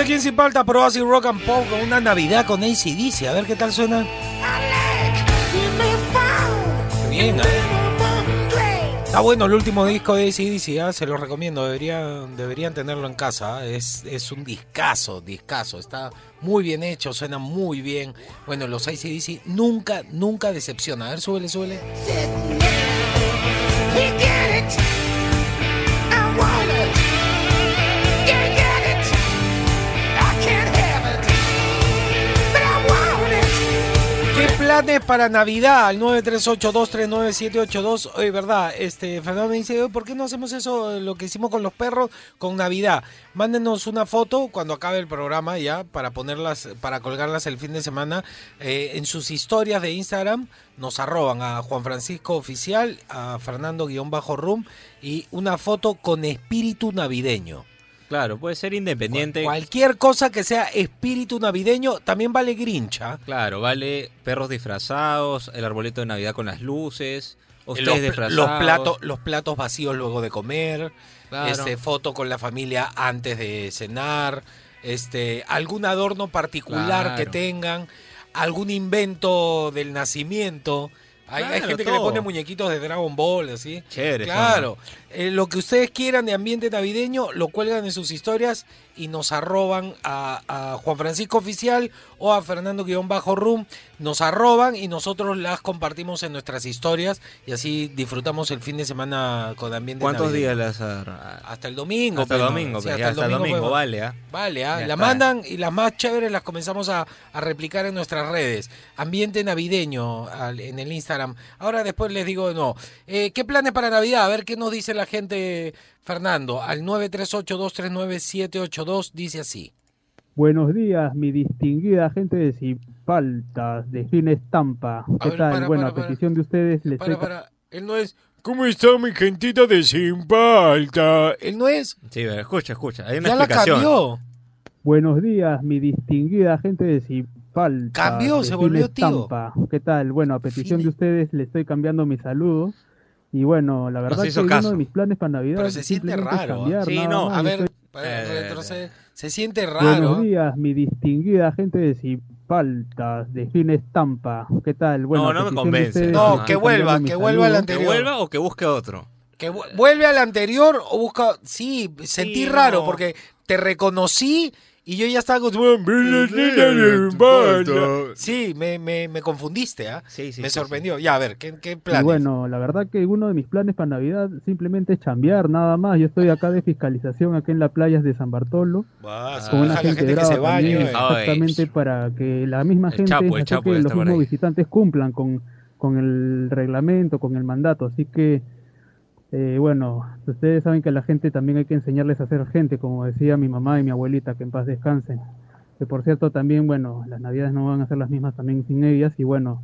Speaker 2: En Sin Palta, Pro Acid Rock and Pop una Navidad con ACDC. A ver qué tal suena. Bien, ¿eh? Está bueno el último disco de ACDC, ¿ah? se lo recomiendo, deberían, deberían tenerlo en casa. ¿ah? Es, es un discazo, discazo. Está muy bien hecho, suena muy bien. Bueno, los ACDC nunca, nunca decepciona. A ver, súbele, súbele. Planes para Navidad? Al 938-239-782. Oye, verdad, este, Fernando me dice, "Oye, ¿por qué no hacemos eso, lo que hicimos con los perros, con Navidad? Mándenos una foto cuando acabe el programa ya, para ponerlas, para colgarlas el fin de semana. eh, en sus historias de Instagram nos arroban a Juan Francisco Oficial, a Fernando-Room y una foto con espíritu navideño.
Speaker 3: Claro, puede ser independiente.
Speaker 2: Cualquier cosa que sea espíritu navideño también vale grincha.
Speaker 3: Claro, vale perros disfrazados, el arbolito de Navidad con las luces, ustedes
Speaker 2: los,
Speaker 3: disfrazados.
Speaker 2: los platos los platos vacíos luego de comer
Speaker 3: Claro.
Speaker 2: este foto con la familia antes de cenar este algún adorno particular que tengan algún invento del nacimiento hay, gente que le pone muñequitos de Dragon Ball así
Speaker 3: Chévere,
Speaker 2: claro Eh, lo que ustedes quieran de ambiente navideño lo cuelgan en sus historias y nos arroban a, a Juan Francisco Oficial o a Fernando-Room, nos arroban y nosotros las compartimos en nuestras historias y así disfrutamos el fin de semana con ambiente
Speaker 3: ¿Cuántos
Speaker 2: navideño.
Speaker 3: días las
Speaker 2: Hasta el domingo.
Speaker 3: Hasta el
Speaker 2: pues, ¿no?
Speaker 3: domingo,
Speaker 2: Sí,
Speaker 3: pues, ya, hasta el domingo,
Speaker 2: podemos-
Speaker 3: vale, ¿ah?
Speaker 2: Vale,
Speaker 3: Ya
Speaker 2: la mandan y las más chéveres las comenzamos a, a replicar en nuestras redes. Ambiente navideño al- en el Instagram. Ahora después les digo no. Eh, ¿Qué planes para Navidad? A ver qué nos dice la gente, Fernando. Al 938-239-782 dice así.
Speaker 9: Buenos días, mi distinguida gente de Cipaltas, de Fin Estampa. ¿Qué
Speaker 2: ver,
Speaker 9: tal?
Speaker 2: para,
Speaker 9: bueno,
Speaker 2: para,
Speaker 9: a
Speaker 2: para.
Speaker 9: petición de ustedes les
Speaker 2: Para,
Speaker 9: estoy-
Speaker 2: para. Él no es. ¿Cómo está mi gentita de Simpalta? Él no es.
Speaker 3: Sí, pero escucha, escucha. Hay una
Speaker 2: Ya la
Speaker 3: explicación.
Speaker 2: cambió.
Speaker 9: Buenos días, mi distinguida gente de Cipaltas.
Speaker 2: Cambió,
Speaker 9: de
Speaker 2: se volvió tío.
Speaker 9: Estampa. ¿Qué tal? Bueno, a petición de ustedes le estoy cambiando mi saludo. Y bueno, la verdad
Speaker 3: Nos
Speaker 9: que
Speaker 3: hizo
Speaker 9: uno
Speaker 3: caso.
Speaker 9: de mis planes para Navidad
Speaker 2: Pero
Speaker 9: es
Speaker 2: se siente raro. ¿ah?
Speaker 9: cambiar,
Speaker 3: Sí, no,
Speaker 9: más.
Speaker 2: A ver,
Speaker 9: estoy-
Speaker 2: para-
Speaker 3: Eh.
Speaker 2: Se siente raro.
Speaker 9: Buenos días, mi distinguida gente de Cipaltas, de Fin Estampa. ¿Qué tal? Bueno,
Speaker 3: No, no me convence.
Speaker 9: ustedes,
Speaker 2: No,
Speaker 9: les
Speaker 2: que vuelva, que vuelva al anterior.
Speaker 3: Que vuelva o que busque otro.
Speaker 2: Que vu- vuelve al anterior o busca. Sí, sentí
Speaker 3: Sí,
Speaker 2: raro
Speaker 3: no.
Speaker 2: porque te reconocí y yo ya estaba con. Sí, me, me, me confundiste, ¿ah?
Speaker 3: Sí, sí,
Speaker 2: me
Speaker 3: sí,
Speaker 2: sorprendió. Ya, a ver, ¿qué, qué
Speaker 9: Y
Speaker 2: planes?
Speaker 9: bueno, la verdad que uno de mis planes para Navidad simplemente es chambear, nada más. Yo estoy acá de fiscalización, aquí en las playas de San Bartolo,
Speaker 2: Vas,
Speaker 9: con una gente
Speaker 2: gente que se bañe.
Speaker 3: Ah,
Speaker 9: exactamente
Speaker 3: Ay.
Speaker 9: para que la misma
Speaker 3: El
Speaker 9: gente,
Speaker 3: Chapo, el
Speaker 9: así
Speaker 3: Chapo
Speaker 9: que los mismos visitantes cumplan con, con el reglamento, con el mandato. Así que, eh, bueno, ustedes saben que a la gente también hay que enseñarles a ser gente, como decía mi mamá y mi abuelita, que en paz descansen. Que por cierto también, bueno, las navidades no van a ser las mismas también sin ellas y bueno,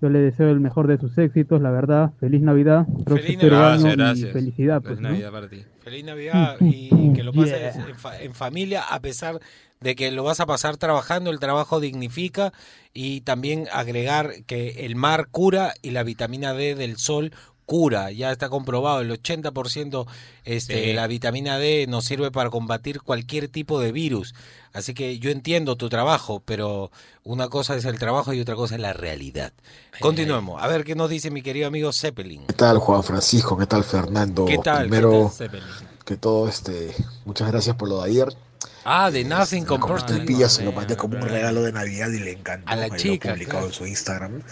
Speaker 9: yo le deseo el mejor de sus éxitos, la verdad. Feliz Navidad, próspero
Speaker 2: Navidad.
Speaker 3: Gracias,
Speaker 9: y felicidad.
Speaker 3: Feliz
Speaker 9: Pues, ¿no?
Speaker 3: Navidad para ti.
Speaker 2: Feliz Navidad y que lo pases
Speaker 9: Yeah.
Speaker 2: en, fa- en familia, a pesar de que lo vas a pasar trabajando, el trabajo dignifica y también agregar que el mar cura y la vitamina D del sol cura, ya está comprobado, el 80% este,
Speaker 3: Sí.
Speaker 2: la vitamina D nos sirve para combatir cualquier tipo de virus. Así que yo entiendo tu trabajo, pero una cosa es el trabajo y otra cosa es la realidad. Continuemos. A ver qué nos dice mi querido amigo Zeppelin.
Speaker 10: ¿Qué tal Juan Francisco? ¿Qué tal Fernando?
Speaker 2: ¿Qué tal?
Speaker 10: Primero
Speaker 2: ¿Qué tal, Zeppelin?
Speaker 10: que todo, este, muchas gracias por lo de ayer.
Speaker 2: Ah, de Nothing con
Speaker 10: se lo mandé como un regalo de Navidad y le encantó.
Speaker 2: A la
Speaker 10: Ahí lo
Speaker 2: chica,
Speaker 10: publicado
Speaker 2: claro.
Speaker 10: en su Instagram.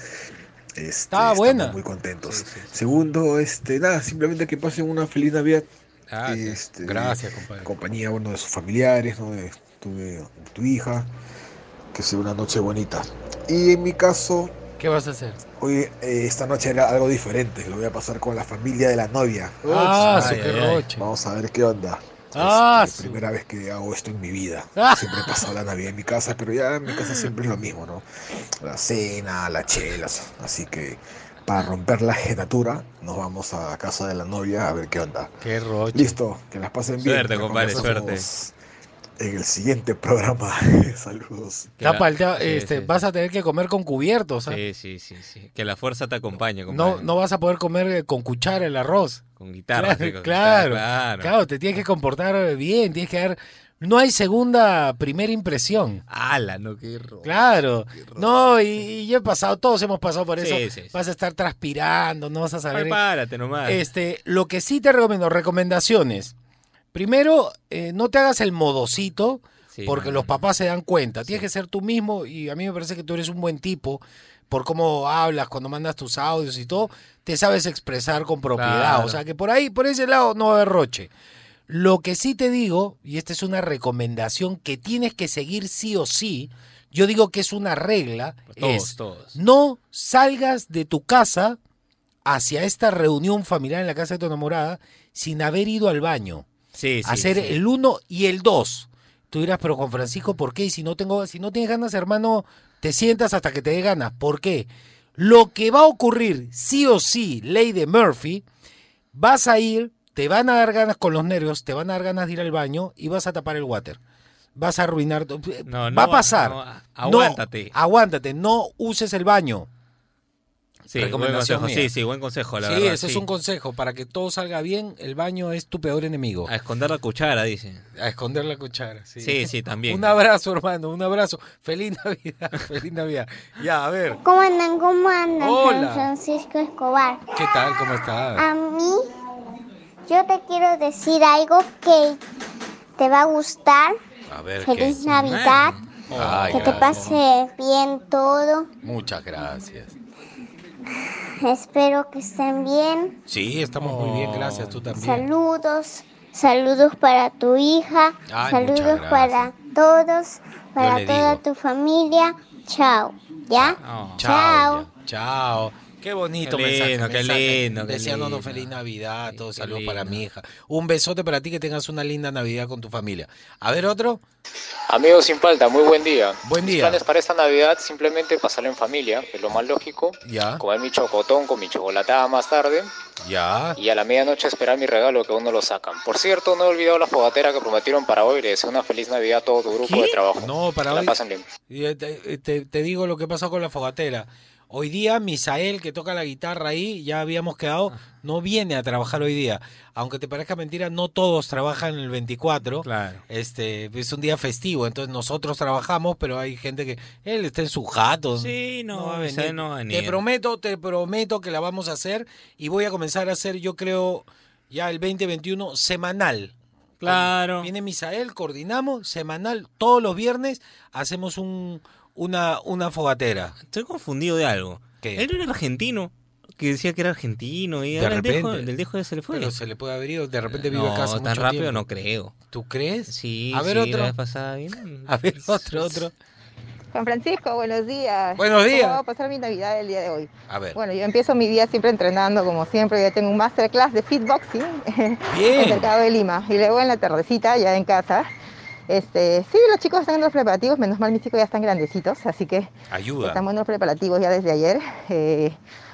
Speaker 10: Este,
Speaker 2: Estaba
Speaker 10: estamos
Speaker 2: buena.
Speaker 10: Muy contentos. Segundo, este, nada, simplemente que pasen una feliz Navidad.
Speaker 2: Gracias.
Speaker 10: Este,
Speaker 2: Gracias, compadre.
Speaker 10: En compañía, bueno, de sus familiares, ¿no? De tu, de tu hija. Que sea una noche bonita. Y en mi caso,
Speaker 2: ¿Qué vas a hacer?
Speaker 10: hoy, eh, esta noche era algo diferente. Lo voy a pasar con la familia de la novia.
Speaker 2: Ah,
Speaker 10: Ay, ay, ay. Vamos a ver qué onda.
Speaker 2: Ah,
Speaker 10: es la
Speaker 2: su-
Speaker 10: primera vez que hago esto en mi vida.
Speaker 2: Ah.
Speaker 10: Siempre he pasado la Navidad en mi casa, pero ya en mi casa siempre es lo mismo, ¿no? La cena, las chelas. Así que para romper la jenatura, nos vamos a casa de la novia a ver qué onda.
Speaker 2: Qué roche.
Speaker 10: Listo, que las pasen bien.
Speaker 3: Suerte, compadre,
Speaker 10: conversamos En el siguiente programa. Saludos.
Speaker 2: Palteado,
Speaker 3: Sí,
Speaker 2: este,
Speaker 3: sí,
Speaker 2: vas a tener que comer con cubiertos. ¿ah?
Speaker 3: Sí, sí, sí, sí. Que la fuerza te acompañe,
Speaker 2: No,
Speaker 3: compadre.
Speaker 2: no vas a poder comer eh, con cuchara el arroz.
Speaker 3: Con guitarra.
Speaker 2: Claro,
Speaker 3: sí, con
Speaker 2: claro,
Speaker 3: guitarra,
Speaker 2: claro, te tienes que comportar bien, tienes que dar No hay segunda, primera impresión.
Speaker 3: Ala, no, qué ro-
Speaker 2: Claro. No, y, y yo he pasado, todos hemos pasado por eso.
Speaker 3: Sí, sí, sí.
Speaker 2: Vas a estar transpirando, no vas a saber.
Speaker 3: Prepárate nomás.
Speaker 2: Este, lo que sí te recomiendo, recomendaciones. Primero, eh, no te hagas el modocito, porque
Speaker 3: no,
Speaker 2: los papás se dan cuenta. Tienes que ser tú mismo y a mí me parece que tú eres un buen tipo por cómo hablas, cuando mandas tus audios y todo, te sabes expresar con propiedad.
Speaker 3: Claro.
Speaker 2: O sea que por ahí, por ese lado, no va a haber roche. Lo que sí te digo, y esta es una recomendación que tienes que seguir sí o sí, yo digo que es una regla,
Speaker 3: Todos,
Speaker 2: es
Speaker 3: todos.
Speaker 2: no salgas de tu casa hacia esta reunión familiar en la casa de tu enamorada sin haber ido al baño.
Speaker 3: Sí, sí,
Speaker 2: hacer
Speaker 3: sí.
Speaker 2: el uno y el dos. Tú dirás, pero Juan Francisco, ¿por qué? Y si no tengo, si no tienes ganas, hermano, te sientas hasta que te dé ganas. ¿Por qué? Lo que va a ocurrir, sí o sí, ley de Murphy, vas a ir, te van a dar ganas con los nervios, te van a dar ganas de ir al baño y vas a tapar el water. Vas a arruinar. tu-
Speaker 3: No, no,
Speaker 2: va a pasar.
Speaker 3: no,
Speaker 2: No,
Speaker 3: aguántate.
Speaker 2: aguántate, no uses el baño.
Speaker 3: Sí, buen consejo.
Speaker 2: mía.
Speaker 3: Sí, sí, buen consejo, la
Speaker 2: sí,
Speaker 3: verdad.
Speaker 2: ese es
Speaker 3: sí.
Speaker 2: un consejo. Para que todo salga bien, el baño es tu peor enemigo.
Speaker 3: A esconder la cuchara, dice.
Speaker 2: A esconder la cuchara, sí.
Speaker 3: Sí, sí, también.
Speaker 2: Un abrazo, hermano, un abrazo. Feliz Navidad, feliz Navidad. Ya, a ver,
Speaker 11: ¿Cómo andan? ¿Cómo andan?
Speaker 2: Hola.
Speaker 11: San Francisco Escobar.
Speaker 2: ¿qué tal? ¿Cómo estás?
Speaker 11: A mí, yo te quiero decir algo que te va a gustar.
Speaker 2: A ver,
Speaker 11: Feliz
Speaker 2: ¿qué?
Speaker 11: Navidad.
Speaker 2: Ay,
Speaker 11: que te
Speaker 2: gracias.
Speaker 11: pase bien todo.
Speaker 2: Muchas gracias.
Speaker 11: Espero que estén bien.
Speaker 2: Sí, estamos muy bien, gracias. Tú también.
Speaker 11: Saludos. Saludos para tu hija.
Speaker 2: Ay,
Speaker 11: Saludos para todos. Para toda
Speaker 2: digo.
Speaker 11: tu familia. Chao. ¿Ya?
Speaker 2: Chao.
Speaker 11: Chao.
Speaker 2: ya. Chao. Qué bonito
Speaker 3: Qué
Speaker 2: mensaje.
Speaker 3: lindo, qué
Speaker 2: mensaje.
Speaker 3: lindo, qué
Speaker 2: Deseándonos
Speaker 3: lindo.
Speaker 2: feliz Navidad, todo saludos para mi hija. Un besote para ti, que tengas una linda Navidad con tu familia. A ver, otro.
Speaker 12: Amigos sin falta, muy buen día.
Speaker 2: Buen
Speaker 12: Mis
Speaker 2: día.
Speaker 12: planes para esta Navidad simplemente pasarlo en familia, es lo más lógico.
Speaker 2: Ya,
Speaker 12: Comer mi chocotón con mi chocolatada más tarde
Speaker 2: ya.
Speaker 12: y a la medianoche esperar mi regalo que aún no lo sacan. Por cierto, no he olvidado la fogatera que prometieron para hoy. Les deseo una feliz Navidad a todo tu grupo de trabajo.
Speaker 2: No, para
Speaker 12: Que la
Speaker 2: hoy.
Speaker 12: pasen bien.
Speaker 2: Y, Te, te- te digo lo que pasó con la fogatera. Hoy día Misael, que toca la guitarra ahí, ya habíamos quedado, no viene a trabajar hoy día. Aunque te parezca mentira, no todos trabajan el 24.
Speaker 3: Claro.
Speaker 2: Este, es un día festivo, entonces nosotros trabajamos, pero hay gente que él está en su jato.
Speaker 3: Sí, no,
Speaker 2: va a
Speaker 3: Misael
Speaker 2: venir.
Speaker 3: no va a
Speaker 2: Te
Speaker 3: venir.
Speaker 2: prometo, te prometo que la vamos a hacer y voy a comenzar a hacer, yo creo, ya el 2021 semanal.
Speaker 3: Claro.
Speaker 2: Viene Misael, coordinamos, semanal, todos los viernes hacemos un, una, una fogatera.
Speaker 3: Estoy confundido de algo.
Speaker 2: ¿Qué?
Speaker 3: Él era argentino, que decía que era argentino y
Speaker 2: De
Speaker 3: ahora el dejo,
Speaker 2: repente.
Speaker 3: del dejo ya se le fue.
Speaker 2: Pero se le puede haber ido, de repente vive
Speaker 3: no,
Speaker 2: en casa
Speaker 3: tan
Speaker 2: mucho
Speaker 3: rápido
Speaker 2: tiempo.
Speaker 3: no creo.
Speaker 2: ¿Tú crees?
Speaker 3: Sí,
Speaker 2: A ver
Speaker 3: sí,
Speaker 2: otro.
Speaker 3: la vez pasada vino.
Speaker 2: A ver, otro, otro.
Speaker 13: Juan Francisco, buenos días.
Speaker 2: Buenos días.
Speaker 13: ¿Cómo va a pasar mi Navidad el día de hoy?
Speaker 2: A ver.
Speaker 13: Bueno, yo empiezo mi día siempre entrenando, como siempre. Ya tengo un masterclass de fitboxing en el mercado de Lima. Y luego en la tardecita, ya en casa. Este, sí, los chicos están en los preparativos. Menos mal, mis chicos ya están grandecitos. Así que
Speaker 2: Ayuda.
Speaker 13: estamos en los preparativos ya desde ayer. Eh,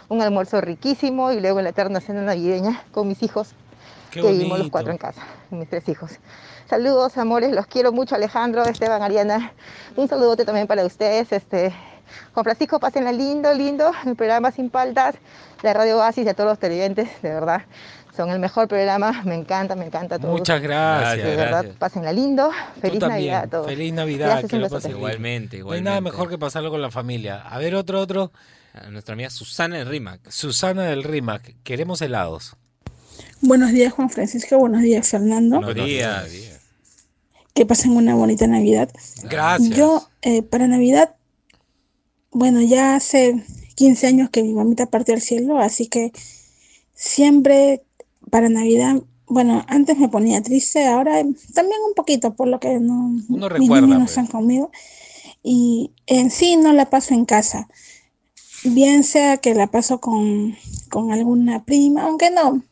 Speaker 13: un almuerzo riquísimo y luego en la eterna cena navideña con mis hijos.
Speaker 2: Qué
Speaker 13: que vivimos los cuatro en casa, mis tres hijos. Saludos, amores, los quiero mucho, Alejandro, Esteban, Ariana. Un saludote también para ustedes. Este, Juan Francisco, pásenla lindo, lindo. El programa Sin Paltas, la Radio Oasis y a todos los televidentes, de verdad. Son el mejor programa, me encanta, me encanta todo.
Speaker 2: Muchas gracias.
Speaker 13: De verdad, pásenla lindo. Feliz. Navidad a todos.
Speaker 2: Feliz Navidad.
Speaker 13: Gracias,
Speaker 2: que pases bien.
Speaker 3: Igualmente,
Speaker 2: No hay nada mejor que pasarlo con la familia. A ver, otro, otro.
Speaker 3: A nuestra amiga Susana del Rimac.
Speaker 2: Susana del Rimac. Queremos helados.
Speaker 14: Buenos días, Juan Francisco. Buenos días, Fernando.
Speaker 3: Buenos días.
Speaker 14: Que pasen una bonita Navidad.
Speaker 2: Gracias.
Speaker 14: Yo, eh, para Navidad, bueno, ya hace 15 años que mi mamita partió al cielo, así que siempre para Navidad, bueno, antes me ponía triste, ahora también un poquito, por lo que no,
Speaker 2: Uno
Speaker 14: mis
Speaker 2: recuerda,
Speaker 14: niños no
Speaker 2: pues.
Speaker 14: están conmigo. Y en sí no la paso en casa. Bien sea que la paso con, con alguna prima, aunque no,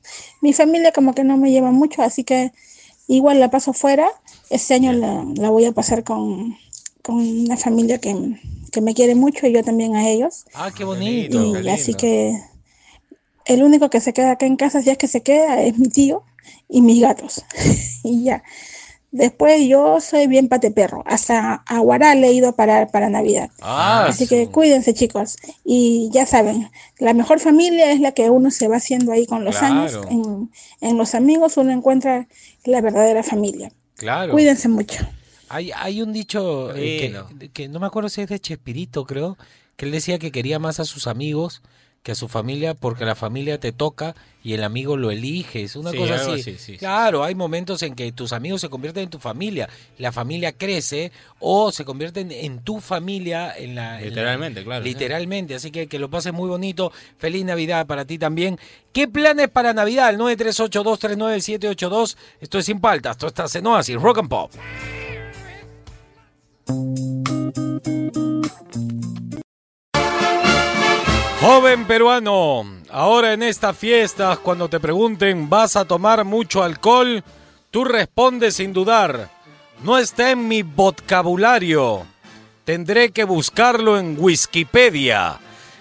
Speaker 14: mi familia como que no me lleva mucho, así que igual la paso fuera. Este año la, la voy a pasar con, con una familia que, que me quiere mucho y yo también a ellos.
Speaker 2: Ah, qué bonito.
Speaker 14: Y
Speaker 2: qué
Speaker 14: así que el único que se queda acá en casa, si es que se queda, es mi tío y mis gatos. y ya. Después yo soy bien pate perro. Hasta a Guaral he ido a parar para Navidad.
Speaker 2: Ah,
Speaker 14: Así que cuídense, chicos. Y ya saben, la mejor familia es la que uno se va haciendo ahí con los
Speaker 2: Claro.
Speaker 14: años. En, en los amigos uno encuentra la verdadera familia.
Speaker 2: Claro.
Speaker 14: Cuídense mucho.
Speaker 2: Hay, hay un dicho eh, que, que no me acuerdo si es de Chespirito, creo, que él decía que quería más a sus amigos que a su familia porque la familia te toca y el amigo lo elige. Es una
Speaker 3: Sí,
Speaker 2: cosa así.
Speaker 3: así, sí, sí.
Speaker 2: Claro, hay momentos en que tus amigos se convierten en tu familia, la familia crece o se convierten en tu familia. En la, en la-
Speaker 3: Literalmente, claro.
Speaker 2: Literalmente, así que que lo pases muy bonito. Feliz Navidad para ti también. ¿Qué planes para Navidad? El 938239782. Esto es Sin Paltas, esto está en Oasis, Rock and Pop. Joven peruano, ahora en estas fiestas, cuando te pregunten, ¿vas a tomar mucho alcohol? Tú respondes sin dudar, no está en mi vocabulario. Tendré que buscarlo en Wikipedia.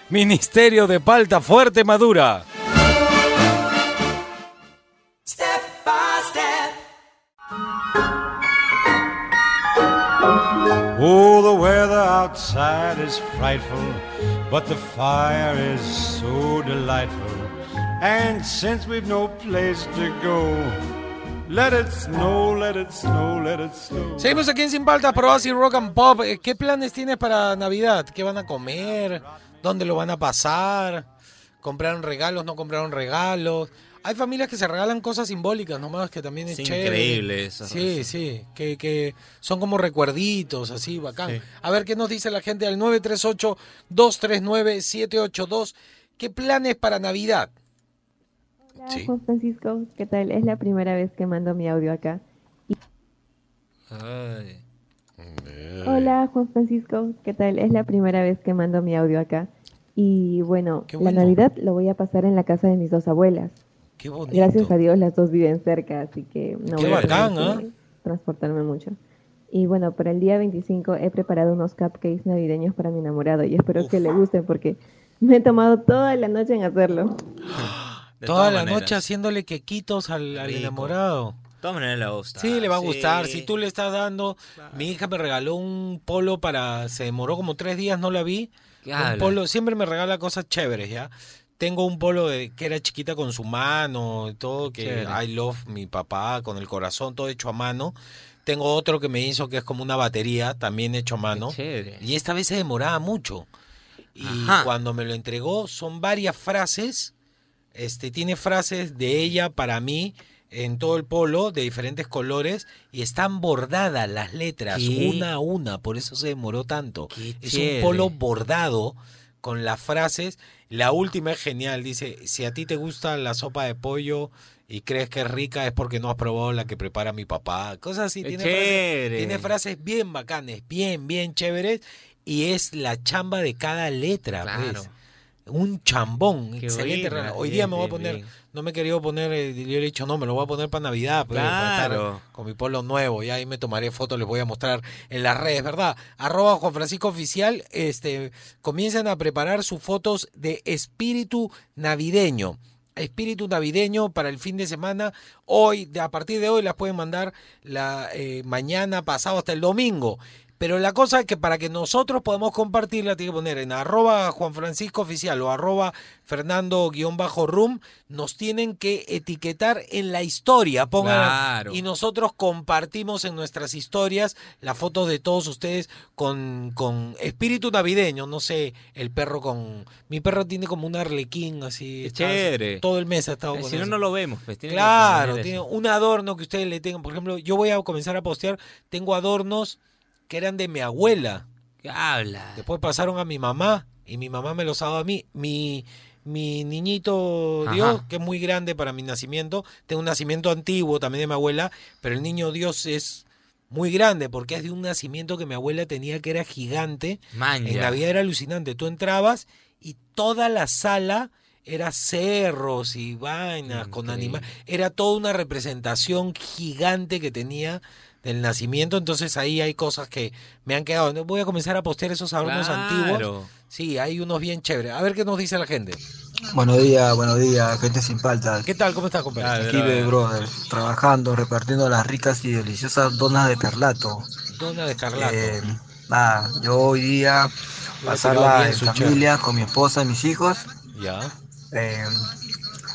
Speaker 2: Ministerio de Palta Fuerte Madura.
Speaker 15: Step by step.
Speaker 16: Oh, the weather outside is frightful, but the fire is so delightful. And since we've no place to go, let it snow, let it snow, let it snow.
Speaker 2: Seguimos aquí en Sin Paltas, pero así Rock and Pop. Eh, ¿Qué planes tienes para Navidad? ¿Qué van a comer? ¿Dónde lo van a pasar? ¿Compraron regalos? ¿No compraron regalos? Hay familias que se regalan cosas simbólicas nomás, que también es
Speaker 3: Es
Speaker 2: chévere.
Speaker 3: increíble eso.
Speaker 2: Sí, sí, que, que son como recuerditos, así, bacán.
Speaker 3: Sí.
Speaker 2: A ver qué nos dice la gente al 938-239-782. ¿Qué planes para Navidad?
Speaker 17: Hola, Juan Francisco, ¿qué tal? Es la primera vez que mando mi audio acá.
Speaker 3: Ay.
Speaker 17: Hola, Juan Francisco, ¿qué tal? Es la primera vez que mando mi audio acá. Y bueno,
Speaker 2: Qué
Speaker 17: la
Speaker 2: bueno.
Speaker 17: Navidad lo voy a pasar en la casa de mis dos abuelas.
Speaker 2: Qué bonito.
Speaker 17: Gracias a Dios las dos viven cerca, así que no
Speaker 2: Qué
Speaker 17: voy a
Speaker 2: bacán,
Speaker 17: que
Speaker 2: ¿ah?
Speaker 17: transportarme mucho. Y bueno, para el día 25 he preparado unos cupcakes navideños para mi enamorado y espero que le gusten porque me he tomado toda la noche en hacerlo.
Speaker 3: De
Speaker 2: Toda la
Speaker 3: maneras.
Speaker 2: noche haciéndole quequitos al, al enamorado.
Speaker 3: De todas maneras le va a gustar.
Speaker 2: Sí, le va a gustar. Si tú le estás dando, mi hija me regaló un polo para, se demoró como tres días, no la vi.
Speaker 3: ¿Qué
Speaker 2: Un polo, siempre me regala cosas chéveres, ¿ya? Tengo un polo de, que era chiquita con su mano y todo, que. I love mi papá, con el corazón, todo hecho a mano. Tengo otro que me hizo que es como una batería, también hecho a mano. Y esta vez se demoraba mucho. Y
Speaker 3: Ajá.
Speaker 2: cuando me lo entregó, son varias frases. Este, tiene frases de ella para mí en todo el polo, de diferentes colores, y están bordadas las letras,
Speaker 3: ¿Qué?
Speaker 2: una a una, por eso se demoró tanto. Es un
Speaker 3: chévere.
Speaker 2: polo bordado con las frases. La última es genial, dice, si a ti te gusta la sopa de pollo y crees que es rica es porque no has probado la que prepara mi papá. Cosas así. Tiene frases, tiene frases bien bacanes, bien, bien chéveres, y es la chamba de cada letra.
Speaker 3: Claro.
Speaker 2: pues. Un chambón,
Speaker 3: Qué
Speaker 2: excelente.
Speaker 3: buena.
Speaker 2: Hoy
Speaker 3: bien,
Speaker 2: día me voy a poner,
Speaker 3: bien.
Speaker 2: No me quería poner, eh, yo le he dicho, no, me lo voy a poner para Navidad, pues, para estar
Speaker 3: Claro.
Speaker 2: con mi polo nuevo, y ahí me tomaré fotos, les voy a mostrar en las redes, ¿verdad? Arroba Juan Francisco Oficial, este, comienzan a preparar sus fotos de espíritu navideño. Espíritu navideño para el fin de semana. Hoy, a partir de hoy, las pueden mandar la eh, mañana, pasado, hasta el domingo. Pero la cosa es que para que nosotros podamos compartirla, tiene que poner en arroba Juan Francisco Oficial o arroba Fernando-Rum, nos tienen que etiquetar en la historia. Pongan,
Speaker 3: Claro.
Speaker 2: Y nosotros compartimos en nuestras historias las fotos de todos ustedes con, con espíritu navideño. No sé, el perro con... Mi perro tiene como un arlequín así.
Speaker 3: Chévere.
Speaker 2: Todo el mes ha estado
Speaker 3: Eh,
Speaker 2: con
Speaker 3: Si no,
Speaker 2: eso.
Speaker 3: no lo vemos. Pues, tiene
Speaker 2: Claro, tiene
Speaker 3: eso.
Speaker 2: un adorno que ustedes le tengan. Por ejemplo, yo voy a comenzar a postear, tengo adornos que eran de mi abuela.
Speaker 3: ¿Qué habla?
Speaker 2: Después pasaron a mi mamá y mi mamá me los ha dado a mí. Mi, mi niñito
Speaker 3: Ajá.
Speaker 2: Dios, que es muy grande para mi nacimiento, tengo un nacimiento antiguo también de mi abuela, pero el niño Dios es muy grande porque es de un nacimiento que mi abuela tenía que era gigante.
Speaker 3: Man,
Speaker 2: En
Speaker 3: ya.
Speaker 2: Navidad era alucinante. Tú entrabas y toda la sala era cerros y vainas con animales. Era toda una representación gigante que tenía del nacimiento. Entonces ahí hay cosas que me han quedado. Voy a comenzar a postear esos adornos
Speaker 3: Claro.
Speaker 2: antiguos. Sí, hay unos bien chéveres. A ver qué nos dice la gente.
Speaker 18: Buenos días, buenos días, gente sin paltas.
Speaker 2: ¿Qué tal? ¿Cómo estás, compadre?
Speaker 18: Aquí, ve, brother, trabajando, repartiendo las ricas y deliciosas donas de perlato.
Speaker 2: Dona de Escarlato.
Speaker 18: Eh, nada, yo hoy día pasarla en
Speaker 2: su
Speaker 18: familia con mi esposa y mis hijos.
Speaker 2: Ya.
Speaker 18: Eh,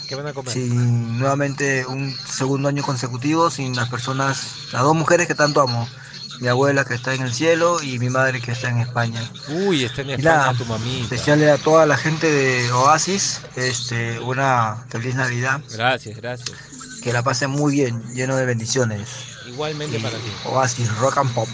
Speaker 2: ¿Qué van a comer?
Speaker 18: sin nuevamente un segundo año consecutivo sin las personas, las dos mujeres que tanto amo. Mi abuela que está en el cielo y mi madre que está en España.
Speaker 2: Uy, está en España
Speaker 18: nada,
Speaker 2: tu mamita.
Speaker 18: Desearle a toda la gente de Oasis este, una feliz Navidad.
Speaker 3: Gracias, gracias.
Speaker 18: Que la pasen muy bien, lleno de bendiciones.
Speaker 2: Igualmente para ti.
Speaker 18: Oasis, rock and pop.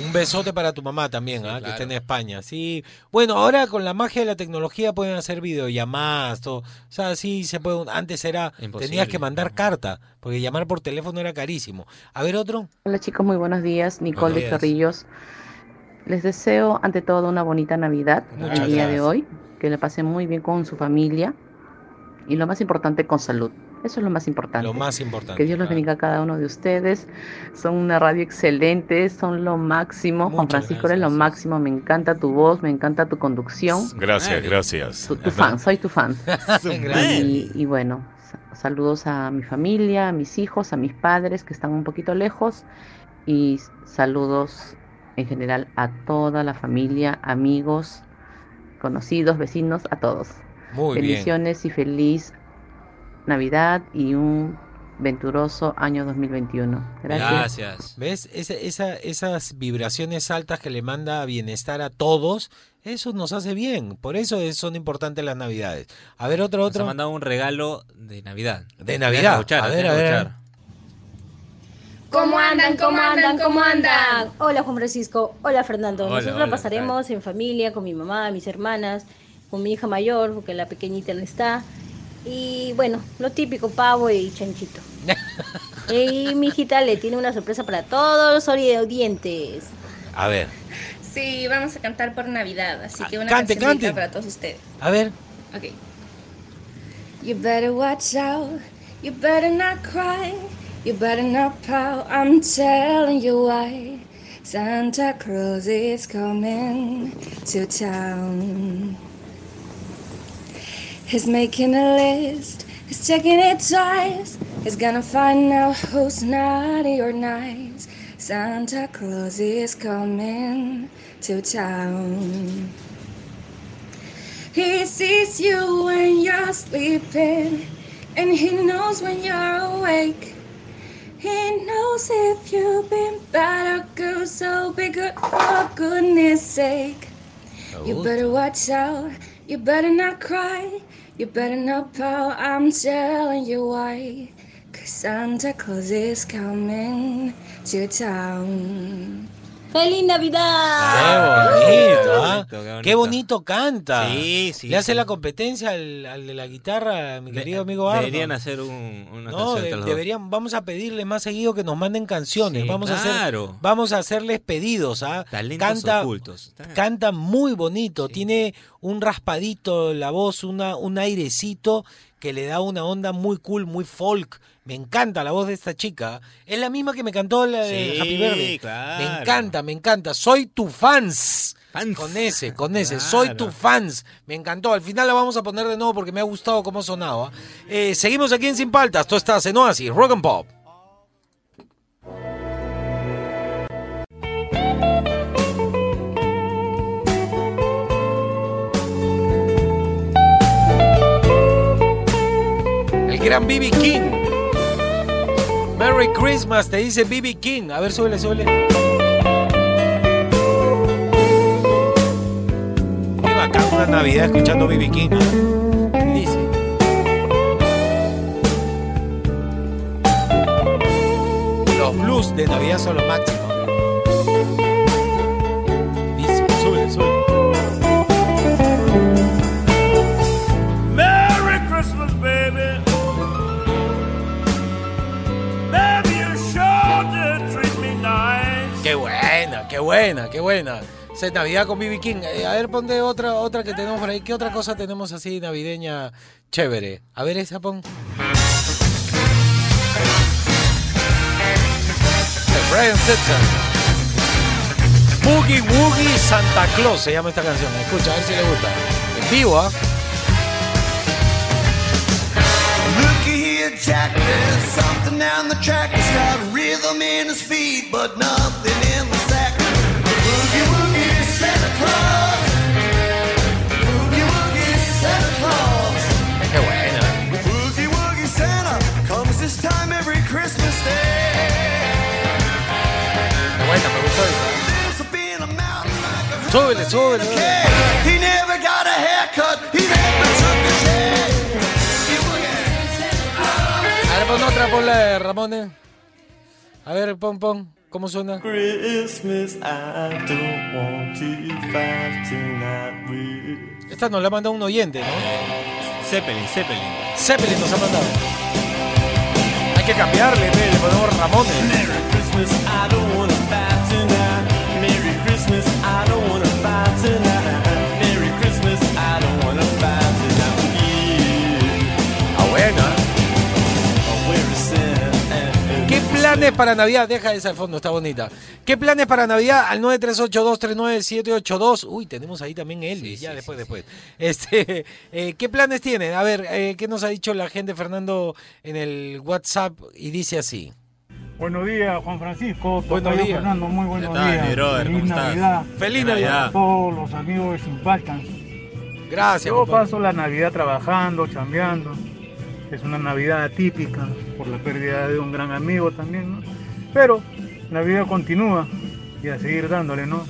Speaker 2: Un besote para tu mamá también, ¿ah? que está en España. Sí. Bueno, ahora con la magia de la tecnología pueden hacer videollamadas, todo. O sea, sí se puede. Antes era
Speaker 3: Imposible.
Speaker 2: tenías que mandar carta, porque llamar por teléfono era carísimo. A ver otro.
Speaker 19: Hola chicos, muy buenos días. Nicole
Speaker 2: Buenos
Speaker 19: de
Speaker 2: días.
Speaker 19: Chorrillos. Les deseo ante todo una bonita Navidad
Speaker 2: Muchas
Speaker 19: el día de hoy. Que le pasen muy bien con su familia. Y lo más importante, con salud. Eso es lo más importante.
Speaker 2: Lo más importante.
Speaker 19: Que Dios los bendiga a cada uno de ustedes. Son una radio excelente, son lo máximo. Juan Francisco, eres lo máximo. Me encanta tu voz, me encanta tu conducción.
Speaker 20: Gracias, gracias.
Speaker 19: Tu, tu fan, soy tu fan.
Speaker 20: Gracias.
Speaker 19: y, y bueno, sa- saludos a mi familia, a mis hijos, a mis padres que están un poquito lejos. Y saludos en general a toda la familia, amigos, conocidos, vecinos, a todos.
Speaker 2: Muy bien.
Speaker 19: Bendiciones y feliz Navidad y un venturoso año 2021. Gracias.
Speaker 2: ¿Ves? Esa- esa- esas vibraciones altas que le manda bienestar a todos, eso nos hace bien. Por eso es- son importantes las Navidades. A ver, otro,
Speaker 3: Nos ha
Speaker 2: otro.
Speaker 3: mandado un regalo de Navidad.
Speaker 2: De Navidad.
Speaker 3: Escuchar,
Speaker 2: A ver, a ver.
Speaker 21: ¿Cómo andan? ¿Cómo andan? ¿Cómo andan? Hola Juan Francisco, hola Fernando.
Speaker 3: Hola,
Speaker 21: Nosotros
Speaker 3: hola,
Speaker 21: pasaremos en familia, con mi mamá, mis hermanas, con mi hija mayor, porque la pequeñita no está. Y bueno, lo típico, pavo y chanchito. y mi hijita le tiene una sorpresa para todos los audientes.
Speaker 2: A ver,
Speaker 21: Sí, vamos a cantar por Navidad, así que una
Speaker 2: cante, cante.
Speaker 21: para todos ustedes.
Speaker 2: a ver.
Speaker 21: Ok. You better watch out. You better not cry. You better not pout. I'm telling you why. Santa Claus is coming to town. He's making a list. He's checking it twice. He's gonna find out who's naughty or nice. Santa Claus is coming to town. He sees you when you're sleeping, and he knows when you're awake. He knows if you've been bad or good, so be good for goodness sake. You better watch out, you better not cry, you better not pout, I'm telling you why. Cause Santa Claus is coming to town. ¡Feliz Navidad!
Speaker 2: Qué bonito, ¿ah?
Speaker 3: qué bonito.
Speaker 2: Qué bonito canta.
Speaker 3: Sí, sí,
Speaker 2: Le hace
Speaker 3: sí.
Speaker 2: la competencia al, al de la guitarra, mi querido amigo Arnold.
Speaker 3: Deberían hacer un, una
Speaker 2: No,
Speaker 3: canción
Speaker 2: de- deberían, vamos a pedirle más seguido que nos manden canciones.
Speaker 3: Sí,
Speaker 2: vamos a hacer,
Speaker 3: claro.
Speaker 2: vamos a hacerles pedidos, ¿ah?
Speaker 3: Talentos
Speaker 2: Canta,
Speaker 3: ocultos.
Speaker 2: canta muy bonito, tiene un raspadito en la voz, una, un airecito que le da una onda muy cool, muy folk. Me encanta la voz de esta chica. Es la misma que me cantó la de
Speaker 3: Sí,
Speaker 2: Happy Birthday.
Speaker 3: claro.
Speaker 2: Me encanta, me encanta. Soy tu fans. Con ese, con ese. Soy tu fans. Me encantó. Al final la vamos a poner de nuevo porque me ha gustado cómo sonaba. Eh, seguimos aquí en Sin Paltas. Tú estás en Oasis, Rock and Pop. El gran BB King. Merry Christmas, te dice BB King. A ver, súbele, súbele. Qué bacán una Navidad escuchando BB King. ¿ah? Dice. Los blues de Navidad son lo máximo. Buena, qué buena. Esa es Navidad con BB King. Eh, a ver, ponte otra, otra que tenemos por ahí. ¿Qué otra cosa tenemos así navideña chévere? A ver, esa pon. Brian Setzer. Boogie Woogie Santa Claus se llama esta canción. Escucha, a ver si le gusta. En vivo, ¿ah?
Speaker 15: Jack, there's
Speaker 2: Súbele, súbele.
Speaker 15: He never got a haircut. He never took a shave.
Speaker 2: A ver, pon otra, pon la de Ramones. A ver, pon, pon. ¿Cómo suena?
Speaker 15: Christmas, I don't want to fight tonight with
Speaker 2: Esta nos la ha mandado un oyente, ¿no?
Speaker 3: Zeppelin, Zeppelin.
Speaker 2: Zeppelin nos ha mandado. Hay que cambiarle, pe, le ponemos Ramones.
Speaker 15: Christmas, I don't wanna fight tonight.
Speaker 2: Planes para Navidad? Deja esa de fondo, está bonita. ¿Qué planes para Navidad? Al 938239782. Uy, tenemos ahí también Elvis, ya después, después. Este, eh, ¿Qué planes tienen? A ver, eh, ¿qué nos ha dicho la gente, Fernando, en el WhatsApp? Y dice así.
Speaker 22: Buenos días, Juan Francisco.
Speaker 2: Buenos días.
Speaker 22: Fernando, muy buenos
Speaker 2: ¿Qué tal,
Speaker 22: días.
Speaker 2: mi brother?
Speaker 22: Feliz
Speaker 2: ¿Cómo estás?
Speaker 22: Navidad.
Speaker 2: Feliz Navidad.
Speaker 22: A todos los amigos de Sin.
Speaker 2: Gracias,
Speaker 22: Yo
Speaker 2: compadre.
Speaker 22: paso la Navidad trabajando, chambeando. Es una Navidad atípica por la pérdida de un gran amigo también, ¿no? Pero la vida continúa y a seguir dándole, ¿no?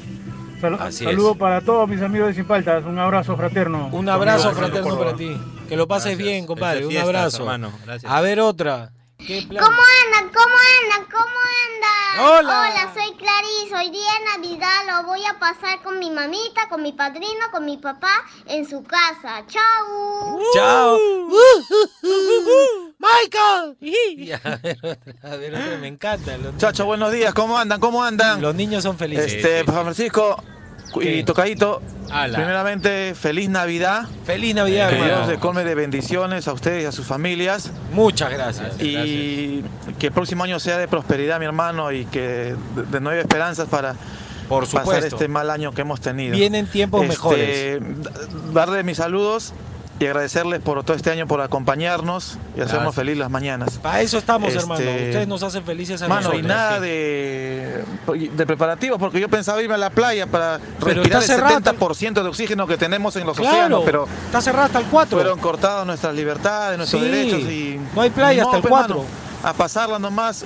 Speaker 22: Sal-
Speaker 2: Así
Speaker 22: saludo
Speaker 2: es.
Speaker 22: para todos mis amigos de Sin Faltas. Un abrazo fraterno.
Speaker 2: Un abrazo fraterno para ti. Que lo pases bien, compadre. Un abrazo.
Speaker 3: hermano. Gracias.
Speaker 2: A ver, otra. ¿Qué plan?
Speaker 11: ¿Cómo andan? ¿Cómo andan? ¿Cómo andan?
Speaker 2: Hola.
Speaker 11: Hola, soy Clarice. Hoy día de Navidad lo voy a pasar con mi mamita, con mi padrino, con mi papá en su casa. ¡Chao!
Speaker 2: Chao. Michael. Y a ver, otra, a ver, otra, me encanta. Los,
Speaker 7: Chacho, buenos días, ¿cómo andan? ¿Cómo andan?
Speaker 2: los niños son felices.
Speaker 7: Este, Francisco
Speaker 2: ¿Qué?
Speaker 7: y Tocadito,
Speaker 2: Ala.
Speaker 7: primeramente, feliz Navidad.
Speaker 2: Feliz Navidad,
Speaker 7: Que
Speaker 2: hermano.
Speaker 7: Dios les colme de bendiciones a ustedes y a sus familias.
Speaker 2: Muchas gracias.
Speaker 7: Y que el próximo año sea de prosperidad, mi hermano, y que de, nueve esperanzas para
Speaker 2: Por
Speaker 7: pasar este mal año que hemos tenido.
Speaker 2: Vienen tiempos
Speaker 7: Este,
Speaker 2: mejores.
Speaker 7: Darle mis saludos y agradecerles por todo este año por acompañarnos y hacernos feliz las mañanas.
Speaker 2: Para eso estamos,
Speaker 7: Este,
Speaker 2: hermano. Ustedes nos hacen felices a
Speaker 7: Mano,
Speaker 2: nosotros.
Speaker 7: y nada
Speaker 2: sí.
Speaker 7: de, de preparativos, porque yo pensaba irme a la playa para
Speaker 2: Pero
Speaker 7: respirar el
Speaker 2: cerrado,
Speaker 7: 70% de oxígeno que tenemos en los
Speaker 2: Claro,
Speaker 7: océanos, pero
Speaker 2: está cerrada hasta el 4.
Speaker 7: fueron cortadas nuestras libertades, nuestros
Speaker 2: Sí,
Speaker 7: derechos y
Speaker 2: no hay playa hasta el
Speaker 7: pues,
Speaker 2: 4.
Speaker 7: mano, a pasarla nomás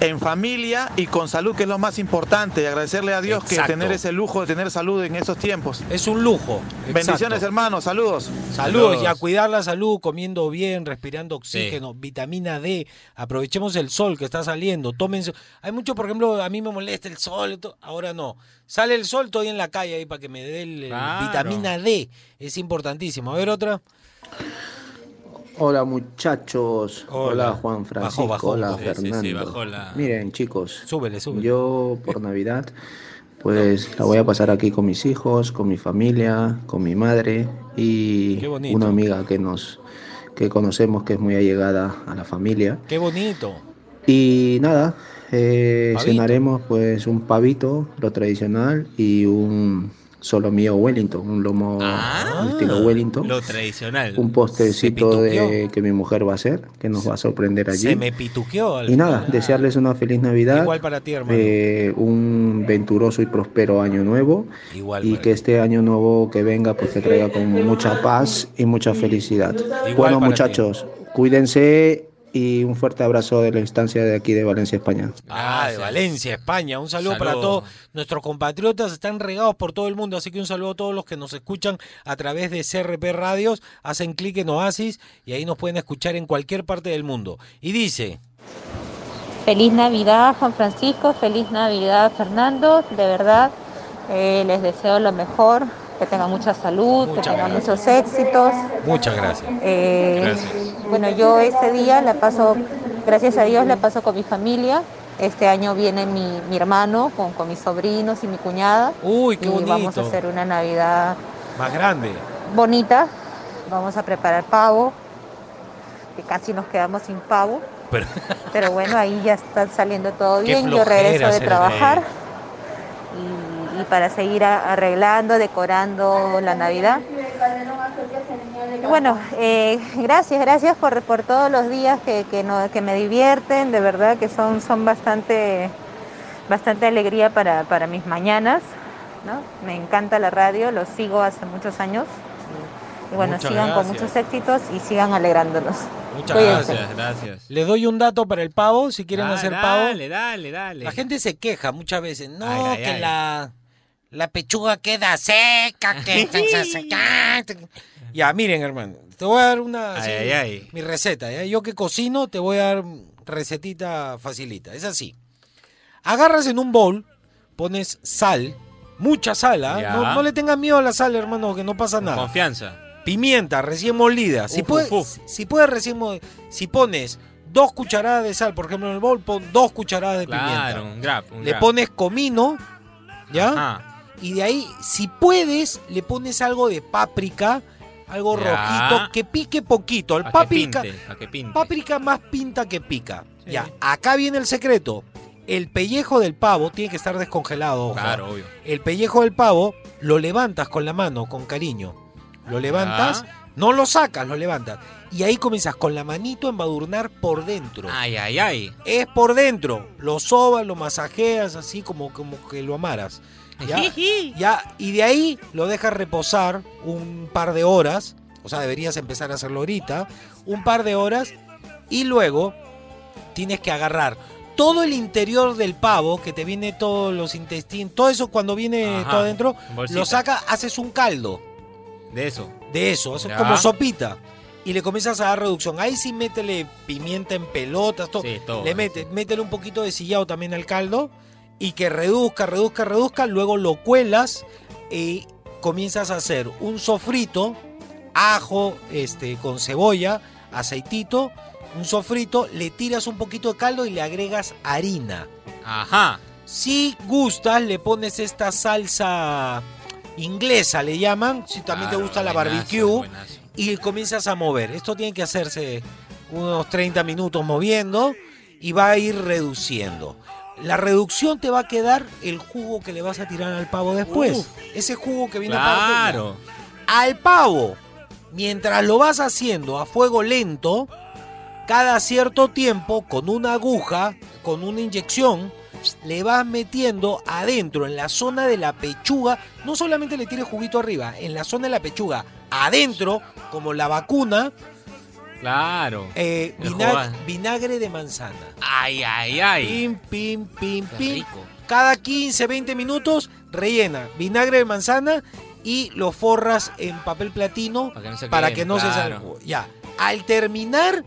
Speaker 7: en familia y con salud, que es lo más importante, y agradecerle a Dios
Speaker 2: Exacto.
Speaker 7: que tener ese lujo de tener salud en esos tiempos.
Speaker 2: Es un lujo.
Speaker 7: Bendiciones, hermanos, saludos.
Speaker 2: Saludos y a cuidar la salud, comiendo bien, respirando oxígeno, vitamina D. Aprovechemos el sol que está saliendo. Tómense. Hay mucho, por ejemplo, a mí me molesta el sol. Ahora no. Sale el sol, estoy en la calle ahí para que me dé el, el
Speaker 3: Claro.
Speaker 2: vitamina D. Es importantísimo. A ver otra.
Speaker 23: Hola muchachos,
Speaker 2: Hola.
Speaker 23: hola, Juan Francisco,
Speaker 2: bajó
Speaker 23: hola.
Speaker 2: Sí, sí,
Speaker 23: Fernando.
Speaker 3: bajó la-
Speaker 23: Miren chicos,
Speaker 2: Súbele, súbele.
Speaker 23: yo por Navidad pues la voy a pasar aquí con mis hijos, con mi familia, con mi madre y una amiga que nos que conocemos que es muy allegada a la familia.
Speaker 2: Qué bonito.
Speaker 23: Y nada, eh, cenaremos pues un pavito, lo tradicional, y un solo mío Wellington, un lomo
Speaker 2: Ah.
Speaker 23: estilo Wellington.
Speaker 3: Lo tradicional.
Speaker 23: Un postecito
Speaker 2: Se
Speaker 23: de que mi mujer va a hacer, que nos va a sorprender allí.
Speaker 2: Se me pituqueó.
Speaker 23: Y nada,
Speaker 2: final.
Speaker 23: desearles una feliz Navidad,
Speaker 2: Igual para ti, hermano.
Speaker 23: eh, un venturoso y próspero año nuevo
Speaker 2: Igual
Speaker 23: y que este año nuevo que venga pues que traiga con mucha paz y mucha felicidad. bueno muchachos, cuídense y un fuerte abrazo de la instancia de aquí de Valencia, España.
Speaker 2: Ah, de Valencia, España. Un saludo, para todos nuestros compatriotas. Están regados por todo el mundo, así que un saludo a todos los que nos escuchan a través de CRP Radios. Hacen clic en Oasis y ahí nos pueden escuchar en cualquier parte del mundo. Y dice,
Speaker 24: Feliz Navidad, Juan Francisco. Feliz Navidad, Fernando. De verdad, eh, les deseo lo mejor. Que tengan mucha salud, que
Speaker 2: gracias.
Speaker 24: muchos éxitos.
Speaker 2: muchas gracias.
Speaker 24: Eh,
Speaker 2: Gracias.
Speaker 24: Bueno, yo ese día la paso, gracias a Dios, la paso con mi familia. Este año viene mi, mi hermano con, con mis sobrinos y mi cuñada.
Speaker 2: Uy, qué
Speaker 24: y vamos a
Speaker 2: bonito.
Speaker 24: hacer una Navidad
Speaker 2: Más grande.
Speaker 24: bonita. Vamos a preparar pavo, que casi nos quedamos sin pavo.
Speaker 2: Pero,
Speaker 24: Pero bueno, ahí ya está saliendo todo
Speaker 2: Qué
Speaker 24: bien. Yo regreso de trabajar y, y para seguir arreglando, decorando la Navidad. Y bueno, eh, gracias, gracias por, por todos los días que, que, no- que me divierten, de verdad que son, son bastante, bastante alegría para, para mis mañanas. ¿no? Me encanta la radio, lo sigo hace muchos años. Y, bueno,
Speaker 2: Muchas
Speaker 24: sigan con
Speaker 2: gracias.
Speaker 24: muchos éxitos y sigan alegrándonos.
Speaker 2: Muchas
Speaker 24: Cuídense.
Speaker 2: gracias.
Speaker 3: Gracias.
Speaker 2: Les doy un dato para el pavo, si quieren
Speaker 3: Ah,
Speaker 2: hacer pavo.
Speaker 3: Dale, dale, dale.
Speaker 2: La gente se queja muchas veces. No,
Speaker 3: Ay, ay,
Speaker 2: que
Speaker 3: ay.
Speaker 2: la la pechuga queda seca, que. Ya, miren, hermano, te voy a dar una
Speaker 3: Ay,
Speaker 2: así,
Speaker 3: ay, ay.
Speaker 2: mi receta, ¿ya? Yo que cocino te voy a dar recetita facilita. Es así. Agarras en un bowl, pones sal, mucha sal, ¿ah?
Speaker 3: Ya.
Speaker 2: no, no le tengas miedo a la sal, hermano, que no pasa nada.
Speaker 3: Confianza.
Speaker 2: Pimienta recién molida. Si
Speaker 3: Uf,
Speaker 2: puedes,
Speaker 3: uf,
Speaker 2: si puedes recién si pones dos cucharadas de sal, por ejemplo, en el bowl, pon dos cucharadas de
Speaker 3: Claro,
Speaker 2: pimienta.
Speaker 3: un grab. un
Speaker 2: Le
Speaker 3: grab.
Speaker 2: pones comino, ¿ya?
Speaker 3: Ajá.
Speaker 2: Y de ahí, si puedes, le pones algo de páprica, algo
Speaker 3: Ya.
Speaker 2: rojito, que pique poquito. El
Speaker 3: que
Speaker 2: páprica,
Speaker 3: pinte, pa' que pinte.
Speaker 2: páprica más pinta que pica. Ya, acá viene el secreto. El pellejo del pavo tiene que estar descongelado. ojo.
Speaker 3: Claro, obvio.
Speaker 2: El pellejo del pavo lo levantas con la mano, con cariño. Lo levantas, no lo sacas, lo levantas. Y ahí comienzas con la manito a embadurnar por dentro.
Speaker 3: Ay, ay, ay.
Speaker 2: Es por dentro. Lo sobas, lo masajeas así como, como que lo amaras. ¿Ya? Ya, y de ahí lo dejas reposar un par de horas. O sea, deberías empezar a hacerlo ahorita. Un par de horas. Y luego tienes que agarrar todo el interior del pavo, que te viene todos los intestinos, todo eso cuando viene
Speaker 3: Ajá,
Speaker 2: todo adentro,
Speaker 3: bolsita.
Speaker 2: lo sacas, haces un caldo
Speaker 3: De eso.
Speaker 2: de eso, eso es
Speaker 3: Ya.
Speaker 2: como sopita. Y le comienzas a dar reducción. Ahí sí métele pimienta en pelotas, todo.
Speaker 3: Sí, todo,
Speaker 2: le
Speaker 3: sí.
Speaker 2: mete, métele un poquito de sillao también al caldo. Y que reduzca, reduzca, reduzca. Luego lo cuelas y comienzas a hacer un sofrito, ajo, este, con cebolla, aceitito, un sofrito, le tiras un poquito de caldo y le agregas harina.
Speaker 3: Ajá.
Speaker 2: Si gustas, le pones esta salsa inglesa, le llaman. Si también te gusta la
Speaker 3: buenazo,
Speaker 2: barbecue.
Speaker 3: buenazo.
Speaker 2: Y comienzas a mover. Esto tiene que hacerse unos 30 minutos moviendo y va a ir reduciendo. La reducción te va a quedar el jugo que le vas a tirar al pavo después.
Speaker 3: Uf.
Speaker 2: Ese jugo que viene.
Speaker 3: Claro.
Speaker 2: Al pavo, mientras lo vas haciendo a fuego lento, cada cierto tiempo, con una aguja, con una inyección, le vas metiendo adentro, en la zona de la pechuga, no solamente le tires juguito arriba, en la zona de la pechuga, adentro, como la vacuna,
Speaker 3: Claro.
Speaker 2: eh, vinag- vinagre de manzana.
Speaker 3: Ay, ay, ay.
Speaker 2: Pim, pim, pim,
Speaker 3: Qué
Speaker 2: pim.
Speaker 3: rico.
Speaker 2: Cada 15, 20 minutos rellena vinagre de manzana y lo forras en papel platino
Speaker 3: Para que no se
Speaker 2: para
Speaker 3: queme,
Speaker 2: que no
Speaker 3: claro.
Speaker 2: Ya. Al terminar,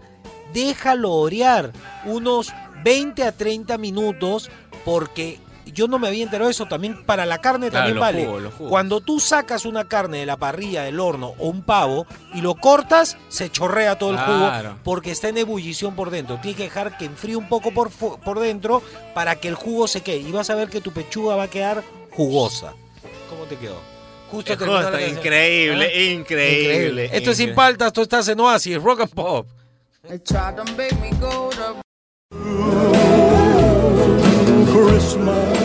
Speaker 2: déjalo orear unos 20 a 30 minutos porque yo no me había enterado de eso. También para la carne
Speaker 3: Claro,
Speaker 2: también
Speaker 3: los
Speaker 2: vale.
Speaker 3: jugos, los jugos.
Speaker 2: Cuando tú sacas una carne de la parrilla, del horno o un pavo y lo cortas, se chorrea todo el jugo porque está en ebullición por dentro. Tienes que dejar que enfríe un poco por, por dentro para que el jugo se quede. Y vas a ver que tu pechuga va a quedar jugosa. ¿Cómo te quedó? Justo la
Speaker 3: justo,
Speaker 2: canción.
Speaker 3: increíble,
Speaker 2: ¿Ah?
Speaker 3: increíble,
Speaker 2: Esto es sin
Speaker 3: increíble.
Speaker 2: paltas, tú estás en Oasis, Rock and Pop.
Speaker 15: They tried to make me go to
Speaker 16: Christmas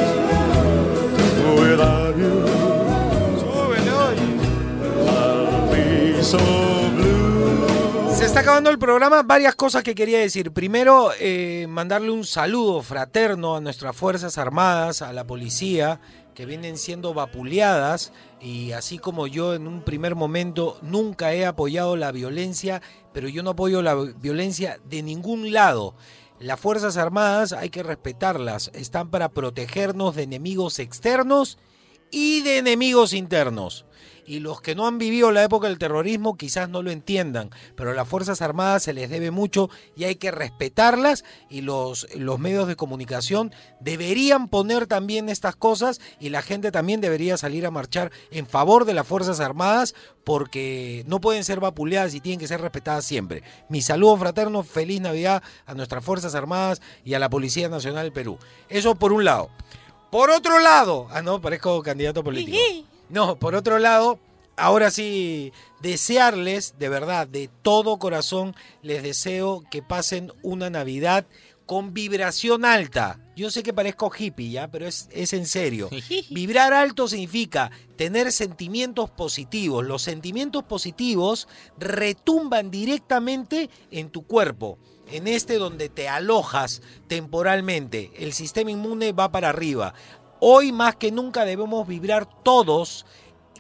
Speaker 2: Se está acabando el programa, varias cosas que quería decir. Primero, eh, mandarle un saludo fraterno a nuestras Fuerzas Armadas, a la policía, que vienen siendo vapuleadas y así como yo en un primer momento nunca he apoyado la violencia, pero yo no apoyo la violencia de ningún lado. Las Fuerzas Armadas hay que respetarlas, están para protegernos de enemigos externos y de enemigos internos. Y los que no han vivido la época del terrorismo quizás no lo entiendan, pero a las Fuerzas Armadas se les debe mucho y hay que respetarlas y los, los medios de comunicación deberían poner también estas cosas y la gente también debería salir a marchar en favor de las Fuerzas Armadas porque no pueden ser vapuleadas y tienen que ser respetadas siempre. Mi saludo fraterno, feliz Navidad a nuestras Fuerzas Armadas y a la Policía Nacional del Perú. Eso por un lado. Por otro lado, ah no, parezco candidato político. No, por otro lado, ahora sí, desearles, de verdad, de todo corazón, les deseo que pasen una Navidad con vibración alta. Yo sé que parezco hippie, ¿ya? Pero es, es en serio. Vibrar alto significa tener sentimientos positivos. Los sentimientos positivos retumban directamente en tu cuerpo. En este donde te alojas temporalmente. El sistema inmune va para arriba. Hoy más que nunca debemos vibrar todos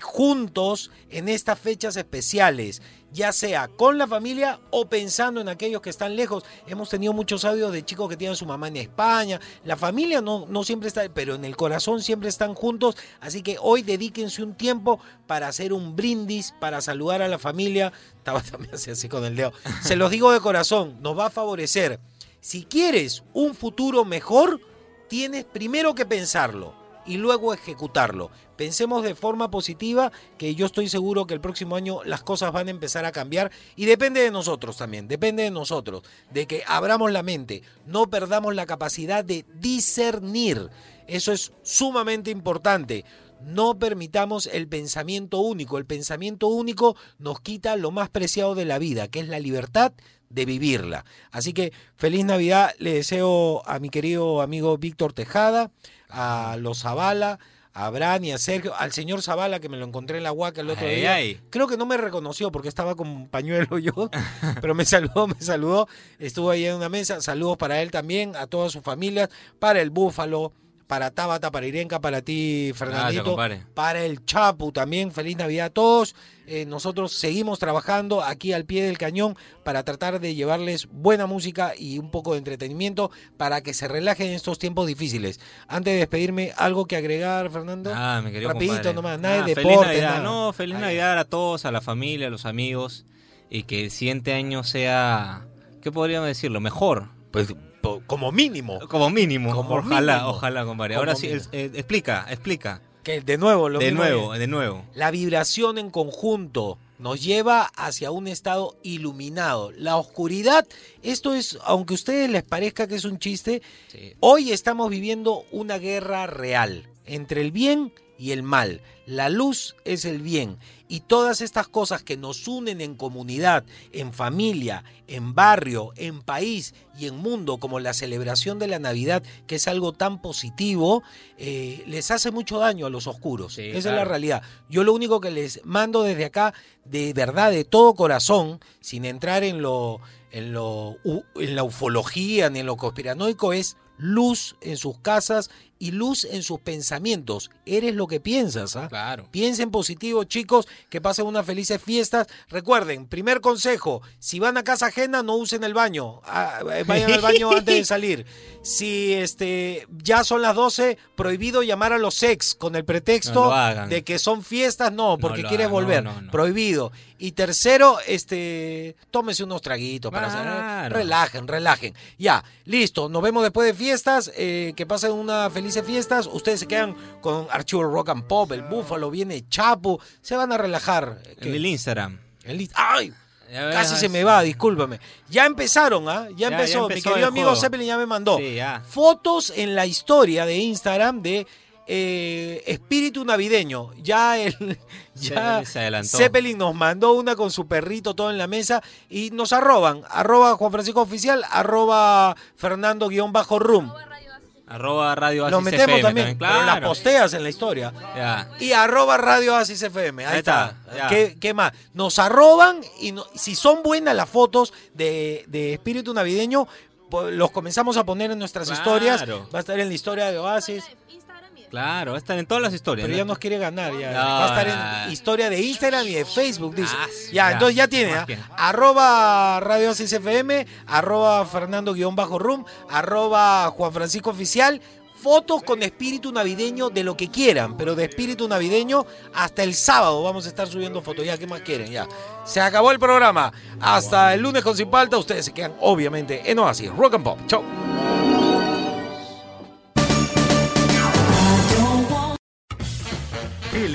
Speaker 2: juntos en estas fechas especiales, ya sea con la familia o pensando en aquellos que están lejos. Hemos tenido muchos audios de chicos que tienen su mamá en España. La familia no, no siempre está, pero en el corazón siempre están juntos. Así que hoy dedíquense un tiempo para hacer un brindis, para saludar a la familia. Estaba también así con el dedo. Se los digo de corazón, nos va a favorecer. Si quieres un futuro mejor, tienes primero que pensarlo y luego ejecutarlo. Pensemos de forma positiva que yo estoy seguro que el próximo año las cosas van a empezar a cambiar y depende de nosotros también, depende de nosotros, de que abramos la mente, no perdamos la capacidad de discernir. Eso es sumamente importante. No permitamos el pensamiento único. El pensamiento único nos quita lo más preciado de la vida, que es la libertad de vivirla. Así que feliz Navidad le deseo a mi querido amigo Víctor Tejada, a los Zavala, a Abraham y a Sergio, al señor Zavala que me lo encontré en la huaca el otro
Speaker 3: Ay,
Speaker 2: día.
Speaker 3: ay.
Speaker 2: Creo que no me reconoció porque estaba con un pañuelo yo, pero me saludó, me saludó. Estuvo ahí en una mesa. Saludos para él también, a todas sus familias, para el Búfalo, para Tabata, para Irenca, para ti, Fernandito, para el Chapu también. Feliz Navidad a todos. Eh, nosotros seguimos trabajando aquí al pie del cañón para tratar de llevarles buena música y un poco de entretenimiento para que se relajen en estos tiempos difíciles. Antes de despedirme, ¿algo que agregar, Fernando?
Speaker 3: Ah, mi querido
Speaker 2: Rapidito
Speaker 3: compadre.
Speaker 2: nomás, nada
Speaker 3: Ah,
Speaker 2: de
Speaker 3: feliz
Speaker 2: deporte,
Speaker 3: Navidad.
Speaker 2: nada.
Speaker 3: No, feliz Navidad a todos, a la familia, a los amigos. Y que el siguiente año sea, ¿qué podríamos decirlo? Mejor.
Speaker 2: Pues como mínimo.
Speaker 3: Como mínimo.
Speaker 2: Como
Speaker 3: ojalá,
Speaker 2: mínimo.
Speaker 3: ojalá, compadre. Ahora sí, eh, explica, explica.
Speaker 2: Que de nuevo, lo
Speaker 3: de
Speaker 2: mismo
Speaker 3: nuevo,
Speaker 2: de
Speaker 3: nuevo.
Speaker 2: La vibración en conjunto nos lleva hacia un estado iluminado. La oscuridad, esto es, aunque a ustedes les parezca que es un chiste, hoy estamos viviendo una guerra real entre el bien y el mal. La luz es el bien. Y todas estas cosas que nos unen en comunidad, en familia, en barrio, en país y en mundo, como la celebración de la Navidad, que es algo tan positivo, eh, les hace mucho daño a los oscuros. Esa es la realidad. Yo lo único que les mando desde acá, de verdad, de todo corazón, sin entrar en lo, en lo, en la ufología ni en lo conspiranoico, es luz en sus casas y luz en sus pensamientos. Eres lo que piensas, ¿ah?
Speaker 3: Claro.
Speaker 2: Piensen positivo, chicos, que pasen unas felices fiestas. Recuerden, primer consejo, si van a casa ajena, no usen el baño. Ah, eh, vayan al baño antes de salir. Si este ya son las 12, prohibido llamar a los ex con el pretexto
Speaker 3: No
Speaker 2: de que son fiestas, no, porque
Speaker 3: lo
Speaker 2: quieres
Speaker 3: hagan, no,
Speaker 2: volver.
Speaker 3: no, no.
Speaker 2: Prohibido. Y tercero, este, tómese unos traguitos para hacer.
Speaker 3: Claro.
Speaker 2: Relajen, relajen. Ya, listo. Nos vemos después de fiestas. eh, que pasen unas felices fiestas. Ustedes se quedan con Archivo Rock and Pop, el Búfalo, viene Chapo. Se van a relajar.
Speaker 3: En el Instagram.
Speaker 2: El ¡Ay!
Speaker 3: Ves,
Speaker 2: Casi se me va, discúlpame. Ya empezaron, ¿ah? Ya,
Speaker 3: Ya- ya
Speaker 2: empezó. Mi querido amigo
Speaker 3: juego.
Speaker 2: Zeppelin ya me mandó
Speaker 3: Sí, ya.
Speaker 2: fotos en la historia de Instagram de eh, espíritu navideño. Ya el ya
Speaker 3: Se- se adelantó.
Speaker 2: Zeppelin nos mandó una con su perrito todo en la mesa y nos arroban. Arroba Juan Francisco Oficial, arroba Fernando guion bajo room.
Speaker 3: Arroba Radio
Speaker 2: Lo
Speaker 3: Asis
Speaker 2: metemos
Speaker 3: FM
Speaker 2: también, pero las
Speaker 3: claro.
Speaker 2: posteas en la historia.
Speaker 3: Ya.
Speaker 2: Y arroba Radio Asis FM. Ahí,
Speaker 3: Ahí
Speaker 2: está.
Speaker 3: está.
Speaker 2: ¿Qué, qué más? Nos arroban y no- si son buenas las fotos de, de espíritu navideño, pues, los comenzamos a poner en nuestras
Speaker 3: Claro.
Speaker 2: historias. Va a estar en la historia de Oasis.
Speaker 3: Claro, va a estar en todas las historias.
Speaker 2: Pero
Speaker 3: ¿no?
Speaker 2: ya nos quiere ganar. Ya.
Speaker 3: No,
Speaker 2: Va a estar
Speaker 3: ah.
Speaker 2: en historia de Instagram y de Facebook, dice. ya,
Speaker 3: ya,
Speaker 2: entonces ya tiene. ¿ah? Arroba Radio Asis FM, arroba Fernando-Room, arroba Juan Francisco Oficial. Fotos con espíritu navideño de lo que quieran, pero de espíritu navideño hasta el sábado vamos a estar subiendo fotos. Ya, ¿qué más quieren? Ya. Se acabó el programa. Hasta el lunes con Sin Palta. Ustedes se quedan, obviamente, en Oasis. Rock and Pop. Chau.